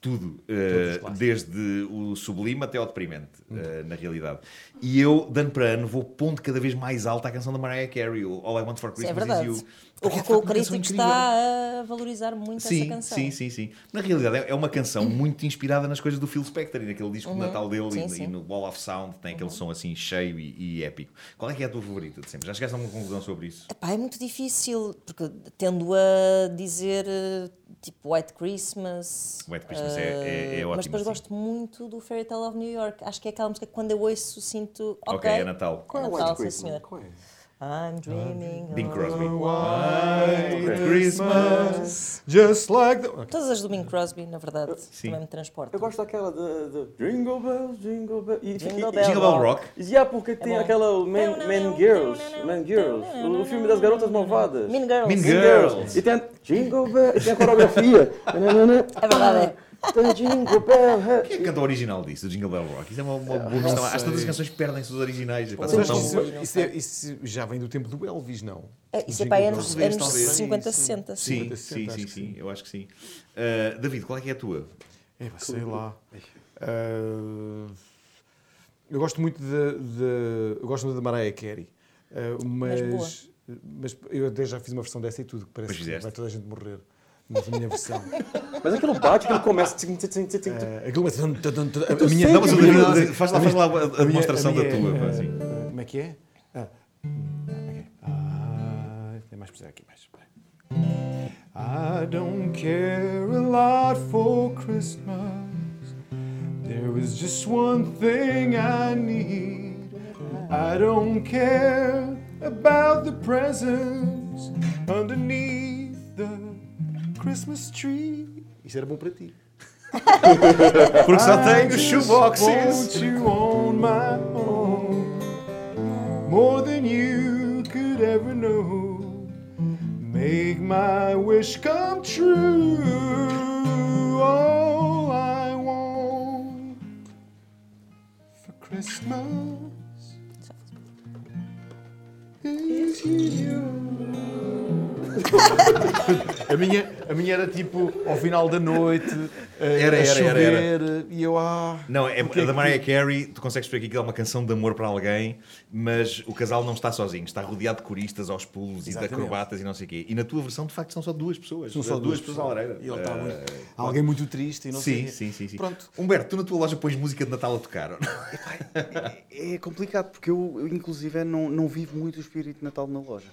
tudo, uh, desde o sublime até ao deprimente, uh, na realidade. E eu, de ano para ano, vou pondo cada vez mais alta a canção da Mariah Carey, o All I Want for Sim, é Christmas Is verdade. You. O, Porque é, crítico está a valorizar muito essa Sim, canção. sim, sim, sim. Na realidade é- é uma canção muito inspirada nas coisas do Phil Spector e naquele disco de Natal dele Uhum. Sim, e, sim. Uhum. e no Wall of Sound tem aquele som assim cheio e, e épico. Qual é que é a tua favorita de sempre? Já chegaste a uma conclusão sobre isso? Epá, é muito difícil, porque tendo a dizer eh, tipo White Christmas. White Christmas é- é- é eh, ótimo, Mas depois sim. gosto muito do Fairy Tale of New York. Acho que é aquela música que quando eu ouço sinto. Ok, Ok, é Natal. Qual é o Natal, White sim, Christmas? senhor. Qual é? I'm dreaming. Bing of- Crosby. White Christmas. Just like the... Todas as do Bing Crosby, na verdade, Sim. também me transportam. eu gosto daquela de, de Jingle Bells, Jingle Bells. E, Jingle Bell Jingle Bell Rock. E já porque tem bom. aquela Man, Man Girls, Man Girls, o filme das garotas malvadas. Mean Girls. Mean Girls. E tem Jingle Bell, e tem a coreografia. É verdade, é. Tem Jingle Bell. Quem é que canta o original disso, do Jingle Bell Rock? Isso é uma, uma boa questão. Às tantas as canções perdem-se os originais. Pá, são tão- isso, isso é- isso já vem do tempo do Elvis, não? É, Isso é para anos, anos talvez. 50, 60. Sim, 50, sim, 60, sim, que sim, eu acho que sim. Uh, David, qual é que é a tua? É, sei lá. Ah, eu gosto muito de, de- eu gosto muito da Mariah Carey, Ah, Mas boa. mas, mas eu até já fiz uma versão dessa e tudo, que parece que vai toda a gente morrer. Mas a minha versão. Mas aquilo bate, aquilo começa. Ah, aquilo começa. A minha, Não, mas a minha- faz lá, faz lá a, demonstração da tua. é, pá, assim. como é que é? Ah, ok. Ah, tem mais para aqui, mais. I don't care a lot for Christmas. There is just one thing I need. I don't care about the presents underneath Christmas tree. Isso era bom para ti. Porque só tenho shoeboxes. want you on my own more than you could ever know. Make my wish come true. All I want for Christmas is you. A minha, a minha era tipo ao final da noite, eh, Era, a era, chover, era, era. e eu ah. Não, é, porque a da que- Mariah Carey, tu consegues perceber que aquilo é uma canção de amor para alguém, mas o casal não está sozinho, está rodeado de coristas aos pulos e de Exatamente. acrobatas e não sei o quê. E na tua versão, de facto, são só duas pessoas. São só duas pessoas à lareira. E ele está Eh, muito. Alguém muito triste e não sei. Sim, o quê. sim, sim, sim. Pronto. Humberto, tu na tua loja pões música de Natal a tocar. ou não? É complicado, porque eu, eu, inclusive, não, não vivo muito o espírito de Natal na loja.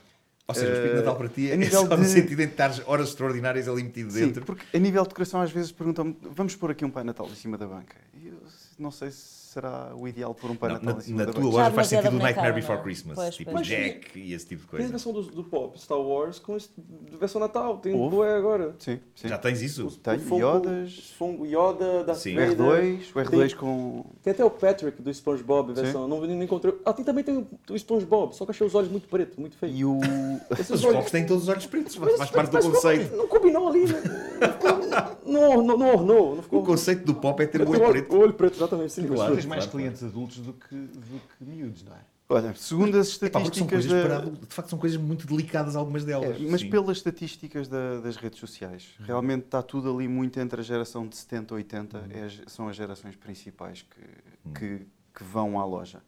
Ou seja, o espírito de Eh, Natal para ti é nível só no de- sentido em estares horas extraordinárias ali metido dentro. Sim, porque a nível de decoração às vezes perguntam-me vamos pôr aqui um Pai Natal em cima da banca. E eu não sei se será o ideal por um Pai Não, Natal na, na tua loja Já faz demasiado sentido o Nightmare Before não é? Christmas, Pois, tipo pois. Jack e esse tipo de Tem a coisa. versão do, do pop Star Wars com este, versão Natal. Tem Houve? boé agora. Sim, sim. Já tens isso? Tem Yodas, Funko Yoda, da Sim. o R2, o R2 com... Tem até o Patrick do SpongeBob, a versão. Não, não encontrei. Ah, tem também tem o, SpongeBob, só que achei os olhos muito pretos, muito feios. E o... [laughs] Esses os olhos- Pops têm todos os olhos pretos, Mas- faz parte do conceito. Não combinou ali, né? não, ficou- não, não, não ornou, não ficou. O conceito do Pop é ter o Tem olho preto. O olho preto, exatamente. Sim, Claro. Tens mais claro, clientes adultos do que, do que miúdos, não é? Olha, segundo as Pá, porque são estatísticas da... para. De facto, são coisas muito delicadas, algumas delas. É, mas Sim. pelas estatísticas da- das redes sociais, realmente está tudo ali muito entre a geração de 70 e 80, é as- são as gerações principais que, que, que vão à loja.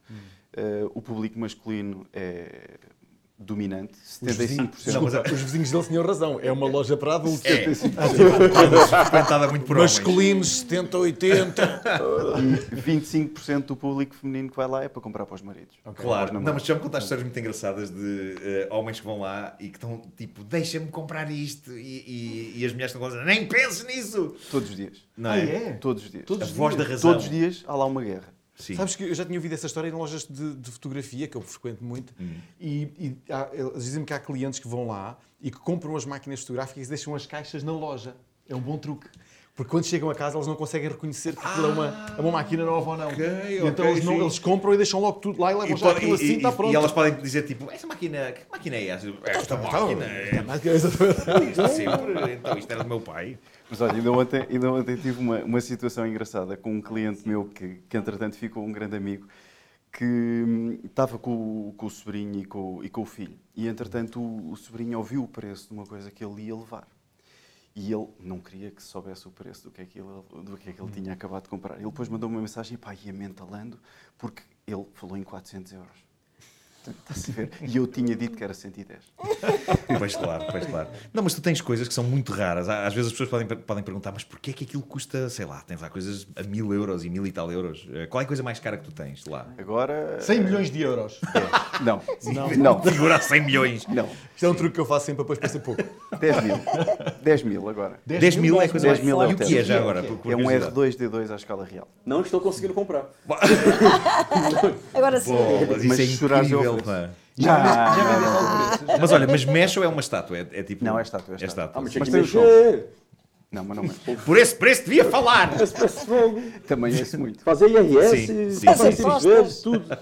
Eh, o público masculino é dominante, Os vizinhos, 75%. Não, mas os vizinhos dele tinham razão. É uma loja para adultos. É, frequentada muito por. Masculinos, 70, 80. E 25% do público feminino que vai lá é para comprar para os maridos. Os Claro, não, mas já me contaste histórias muito engraçadas de eh, homens que vão lá e que estão tipo, deixa-me comprar isto e, e, e as mulheres estão a dizer, nem penses nisso! Todos os dias. Não Ah, é? é? Todos os dias. Todos A os voz da dias. razão. Todos os dias há lá uma guerra. Sim. Sabes que eu já tinha ouvido essa história em lojas de, de fotografia, que eu frequento muito, Hum. e, e há- eles dizem-me que há clientes que vão lá e que compram as máquinas fotográficas e deixam as caixas na loja. É um bom truque. Porque quando chegam a casa eles não conseguem reconhecer que aquilo é, uma, é uma máquina nova ou não. Ok, E ok, então eles, não- eles compram e deixam logo tudo lá e levam E, já pode- aquilo assim, e- está e- pronto. e elas podem dizer tipo, essa máquina, que máquina é essa? Esta máquina é Então, isto [laughs] sempre, então isto era do meu pai. Mas olha, ainda ontem, ainda ontem tive uma, uma situação engraçada com um cliente meu que, que entretanto ficou um grande amigo que hum, estava com, o- com o sobrinho e com, o- e com o filho. E entretanto o, o sobrinho ouviu o preço de uma coisa que ele ia levar. E ele não queria que soubesse o preço do que é que ele, do que é que ele tinha acabado de comprar. Ele depois mandou-me uma mensagem, pá, ia mentalando, porque ele falou em 400 euros. Está-se a ver? E eu tinha dito que era 110. Pois claro, pois claro. Não, mas tu tens coisas que são muito raras. Às vezes as pessoas podem, podem perguntar, mas porquê é que aquilo custa, sei lá, tens lá coisas a mil euros e mil e tal euros. Eh, Qual é a coisa mais cara que tu tens lá? Agora... 100 milhões de euros. Não. Não. Não. Figura a 100 milhões. Não. Isto é um truque que eu faço sempre para depois parecer pouco. 10 mil. 10 mil agora. 10 mil é coisa 10 mais mil é E o que é já agora? É um curiosidade? R2D2 à escala real. Não estou conseguindo comprar. [laughs] Agora sim. Pô, mas isso Mas é incrível, pá. Já, Já vendeste? Mas olha, mas mexe ou é uma estátua? É, é tipo... Não, é estátua, é estátua. Ah, mas Mas tem o. Não, mas não é. [laughs] Por esse preço devia falar! Esse preço fogo. Também é muito. Fazer IRS, Sim, sim, sim, sim. vezes, tudo. [laughs]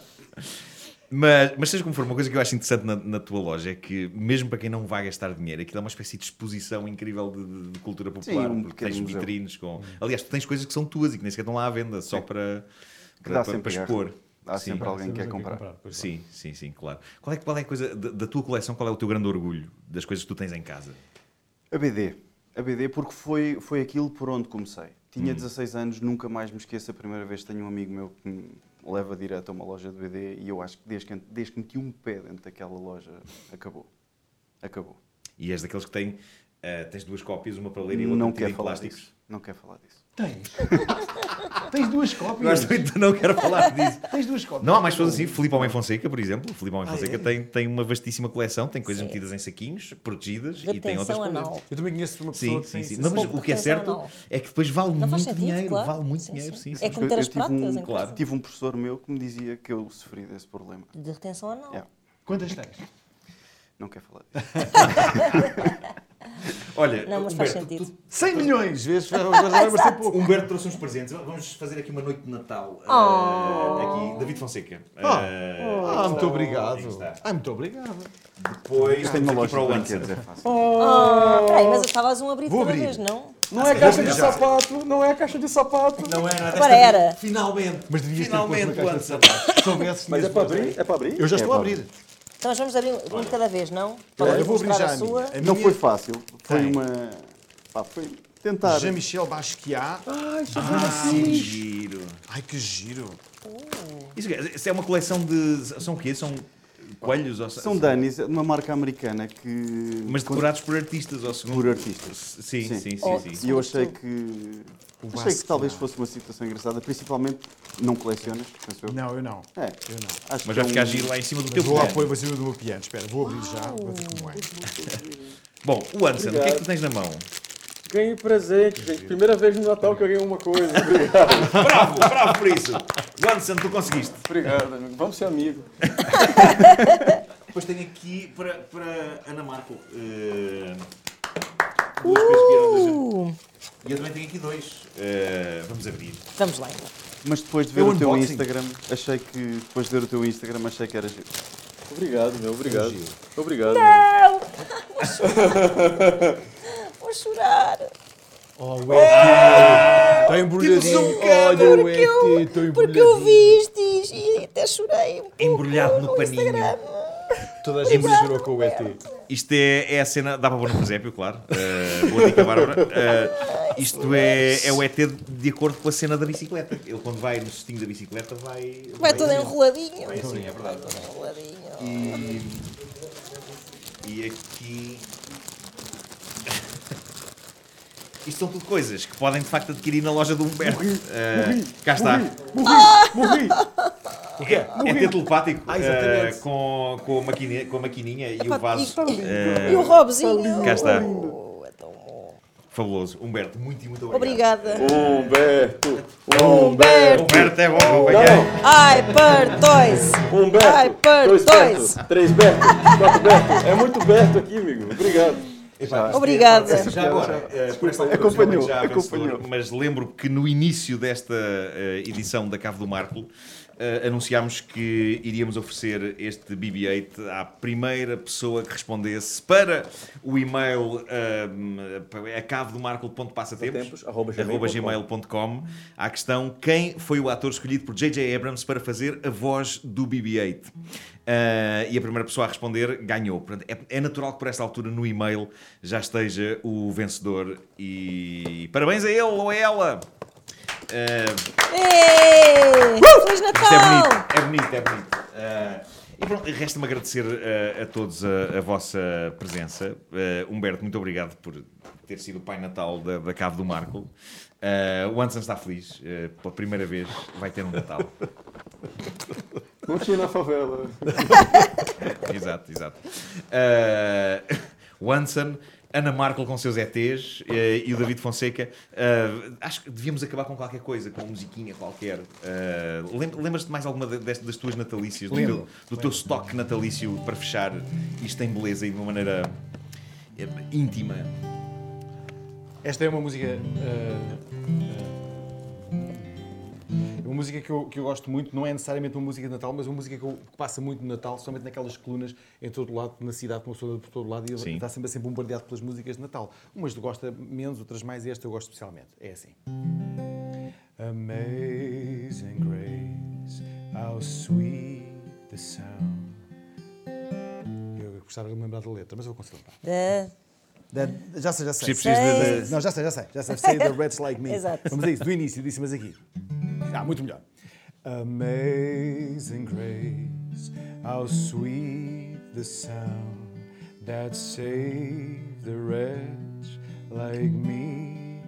Mas, mas seja como for, uma coisa que eu acho interessante na, na tua loja é que, mesmo para quem não vai gastar dinheiro, aquilo é uma espécie de exposição incrível de, de- de cultura popular. um porque tens museu. vitrines com. Aliás, tu tens coisas que são tuas e que nem sequer estão lá à venda, só para, para, para, para expor. Há Sim. sempre alguém que quer comprar. pois Sim, sim, sim, claro. Qual é, qual é a coisa da, da tua coleção? Qual é o teu grande orgulho das coisas que tu tens em casa? A BD. A BD porque foi, foi aquilo por onde comecei. Tinha 16 anos, nunca mais me esqueço a primeira vez que tenho um amigo meu que me leva direto a uma loja de BD e eu acho que desde que, desde que meti um pé dentro daquela loja, acabou. Acabou. E és daqueles que têm. eh, tens duas cópias, uma para ler e outra Não quer falar plásticos. disso. Não quer falar disso. Tens. Tens duas cópias. Gosto muito não quero falar disso. Tens duas cópias. Não há mais pessoas assim. Filipe Homem Fonseca, por exemplo. Filipe Homem Ah, Fonseca é? tem, tem uma vastíssima coleção, tem coisas Sim. metidas em saquinhos, protegidas De e tem outras retenção coisas. anal. Eu também conheço uma pessoa Sim, que sim, sim. mas pouco o que é certo anal. é que depois vale Não muito sentido, dinheiro. claro. Vale muito Sim, dinheiro, sim. sim, É como ter as práticas um, em claro. tive um professor meu que me dizia que eu sofri desse problema. De retenção anal. Yeah. Quantas tens? Não quer falar disso. [laughs] Olha, Não, mas faz Humberto, sentido. 100 milhões! Vês? Agora vai parecer pouco. Humberto trouxe uns presentes. Vamos fazer aqui uma noite de Natal. Oh. eh, aqui, David Fonseca. Ah. Eh, Ah, muito aqui obrigado. Ah, muito obrigado. Depois uma temos aqui loja para de o brinquedos, é Answer. fácil. Oh, peraí, mas estavas um toda abrir. vez, não? Não é caixa de sapato, não é caixa de sapato. Não é nada. Agora era. Finalmente. Mas devias ter Finalmente posto o uma caixa Answer. Se soubesses, Mas é para abrir? É para abrir? Eu já estou É, a abrir. Então nós vamos abrir um de cada vez, não? Olha, eu vou abrir já a a minha. A Não minha- foi fácil. Foi Tem. uma. Pá, foi tentar. Jean-Michel Basquiat. Ai, isso Ah, que giro. Ai, que giro. Isso, é- isso é uma coleção de. São o quê? São coelhos? Ou... São Danis, uma marca americana que. Mas decorados por artistas, ao segundo. por artistas. Sim, sim, sim. Oh, sim. E eu achei que. Achei que talvez fosse uma situação engraçada, principalmente não colecionas, penso eu. Não, eu não. É, Eu não. acho Mas que vai é ficar um- giro lá em cima do teu vou lá piano. pôr vou cima do meu piano. Espera, vou abrir já. Vou ver como é. [laughs] Bom, o Anson, o que é que tu tens na mão? Ganhei presente, gente. Primeira vez no Natal que eu ganhei uma coisa. Obrigado. [laughs] Bravo, bravo por isso. Wanson, tu conseguiste. Obrigado, amigo. Vamos ser amigos. [laughs] Depois tenho aqui para, para Ana Marco. eh, duas coisas que eram Uh, E eu também tenho aqui dois. Eh, vamos abrir. vamos lá então. Mas depois de ver É um o teu unboxing. Instagram, achei que depois de ver o teu Instagram, achei que era giro. Obrigado, meu. Obrigado. Obrigado. meu. Não! Vou [laughs] chorar. Vou chorar. Oh, o ET! Está embrulhadinho. Um Olha o Porque eu, ET, está porque eu embrulhadinho. vi isto e até chorei um pouco Embrulhado no paninho. Instagram. Toda a gente chorou com o ET. Isto é, é a cena. Dá para pôr no presépio, claro. Eh, boa dica, Bárbara. Eh, isto é, é o ET de acordo com a cena da bicicleta. Ele, quando vai no cestinho da bicicleta, vai. Vai todo assim. enroladinho. Vai assim, é verdade. Todo enroladinho. E, e aqui. [laughs] Isto são tudo coisas que podem de facto adquirir na loja do Humberto. Eh, cá está. Morri! O quê? É ter telepático Ah, eh, com, com, a maquininha, com a maquininha e o vaso. e- eh, E o Robzinho. Cá está. Oh, é tão bom. Fabuloso. Humberto, muito e muito obrigado. Obrigada. Humberto. Humberto. Humberto é bom, companheiro. Ai, per dois. Humberto. Ai, per dois dois. Berto. Três Berto. Quatro Berto. É muito Berto aqui, amigo. Obrigado. Obrigada. Já agora, eh, por esta altura, acompanhou, já vencedor, acompanhou. mas lembro que no início desta eh, edição da Cave do Marco eh, anunciámos que iríamos oferecer este BB-8 à primeira pessoa que respondesse para o e-mail uh, a cavedomarco.passatempos Tempos, arroba arroba gmail.com à questão quem foi o ator escolhido por J.J. Abrams para fazer a voz do BB-8. Uh, e a primeira pessoa a responder ganhou. Portanto, é, é natural que por esta altura no e-mail já esteja o vencedor e parabéns a ele ou a ela. Uh, Ei, Feliz isto é Natal. bonito, é bonito, é bonito. Uh, e pronto, resta-me agradecer uh, a todos a, a vossa presença. Uh, Humberto, muito obrigado por ter sido o Pai Natal da, da Cave do Marco. Uh, o Anderson está feliz, uh, pela primeira vez vai ter um Natal. Não tinha na favela. [laughs] exato, exato. Uh, [laughs] o Anson, Ana Markel com seus ETs uh, e o David Fonseca. Uh, acho que devíamos acabar com qualquer coisa, com uma musiquinha qualquer. Uh, lem- Lembras-te mais alguma destas das tuas natalícias, do teu, do teu estoque natalício para fechar isto em beleza e de uma maneira eh, íntima? Esta é uma música. Uma música que eu, que eu gosto muito, não é necessariamente uma música de Natal, mas uma música que, eu- que passa muito no Natal, somente naquelas colunas em todo lado, na cidade, uma pessoa por todo lado e Sim. está sempre a ser bombardeado pelas músicas de Natal. Umas gosta menos, outras mais, e esta eu gosto especialmente. É assim. Amazing grace, how sweet the sound. Eu gostava de me lembrar da letra, mas eu vou conseguir lembrar. Da- Da- já sei, já sei. De- Não, já sei, já sei. Já sei. Say the Reds Like Me. [laughs] Exato. Vamos a isso, do início, disse, mas aqui. Ah, muito melhor. Amazing grace, how sweet the sound that saved the wretch like me.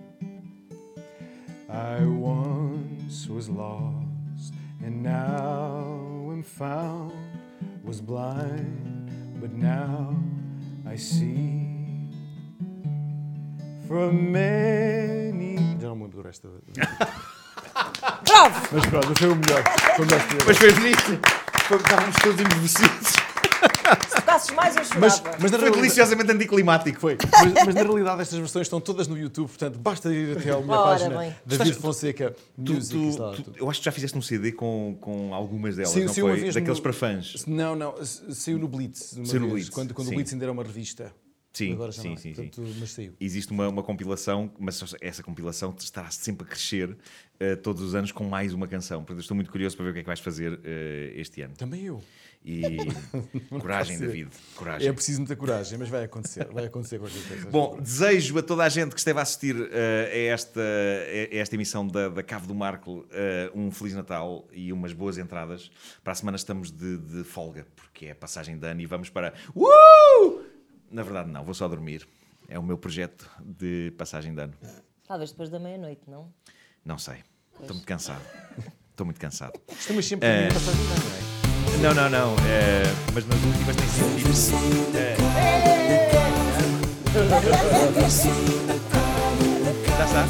I once was lost and now am found. Was blind, but now I see. From many. Já não me lembro do resto. Bravo! Mas pronto, mas foi o melhor. Foi o melhor Mas foi bonito! Estávamos todos embevecidos. Se mais, eu chorava. Mas, mas, na Foi realidade, deliciosamente anticlimático. foi. Mas, mas na realidade estas versões estão todas no YouTube, portanto basta ir até à minha Ora página bem. David Estás- Fonseca Tu- Music. tu- lá tu- eu acho que já fizeste um CD com, com algumas delas, Saiu- não saiu foi? Daqueles no- para fãs. Não, não, saiu no Blitz. uma Saiu no vez, Blitz, Quando, quando o Blitz ainda era uma revista. Sim, Agora já sim, não é. sim, sim. Portanto, Mas saiu. Existe uma, uma compilação, mas essa compilação estará sempre a crescer eh, todos os anos com mais uma canção. Portanto, estou muito curioso para ver o que é que vais fazer eh, este ano. Também eu. E [laughs] coragem. David, coragem. É preciso muita coragem, mas vai acontecer. Vai acontecer qualquer coisa. Bom, desejo a toda a gente que esteve a assistir eh, a, esta, a esta emissão da, da Cave do Marco eh, um Feliz Natal e umas boas entradas. Para a semana estamos de, de folga, porque é a passagem de ano e vamos para. Uh! Na verdade, não, vou só dormir. É o meu projeto de passagem de ano. Talvez depois da meia-noite, não? Não sei. Estou muito cansado. Estou muito cansado. Estamos sempre a Uh... Eh, passagem de ano, não é? Não, não, não. É, mas nas últimas tem sentido. É. Eh. Já está.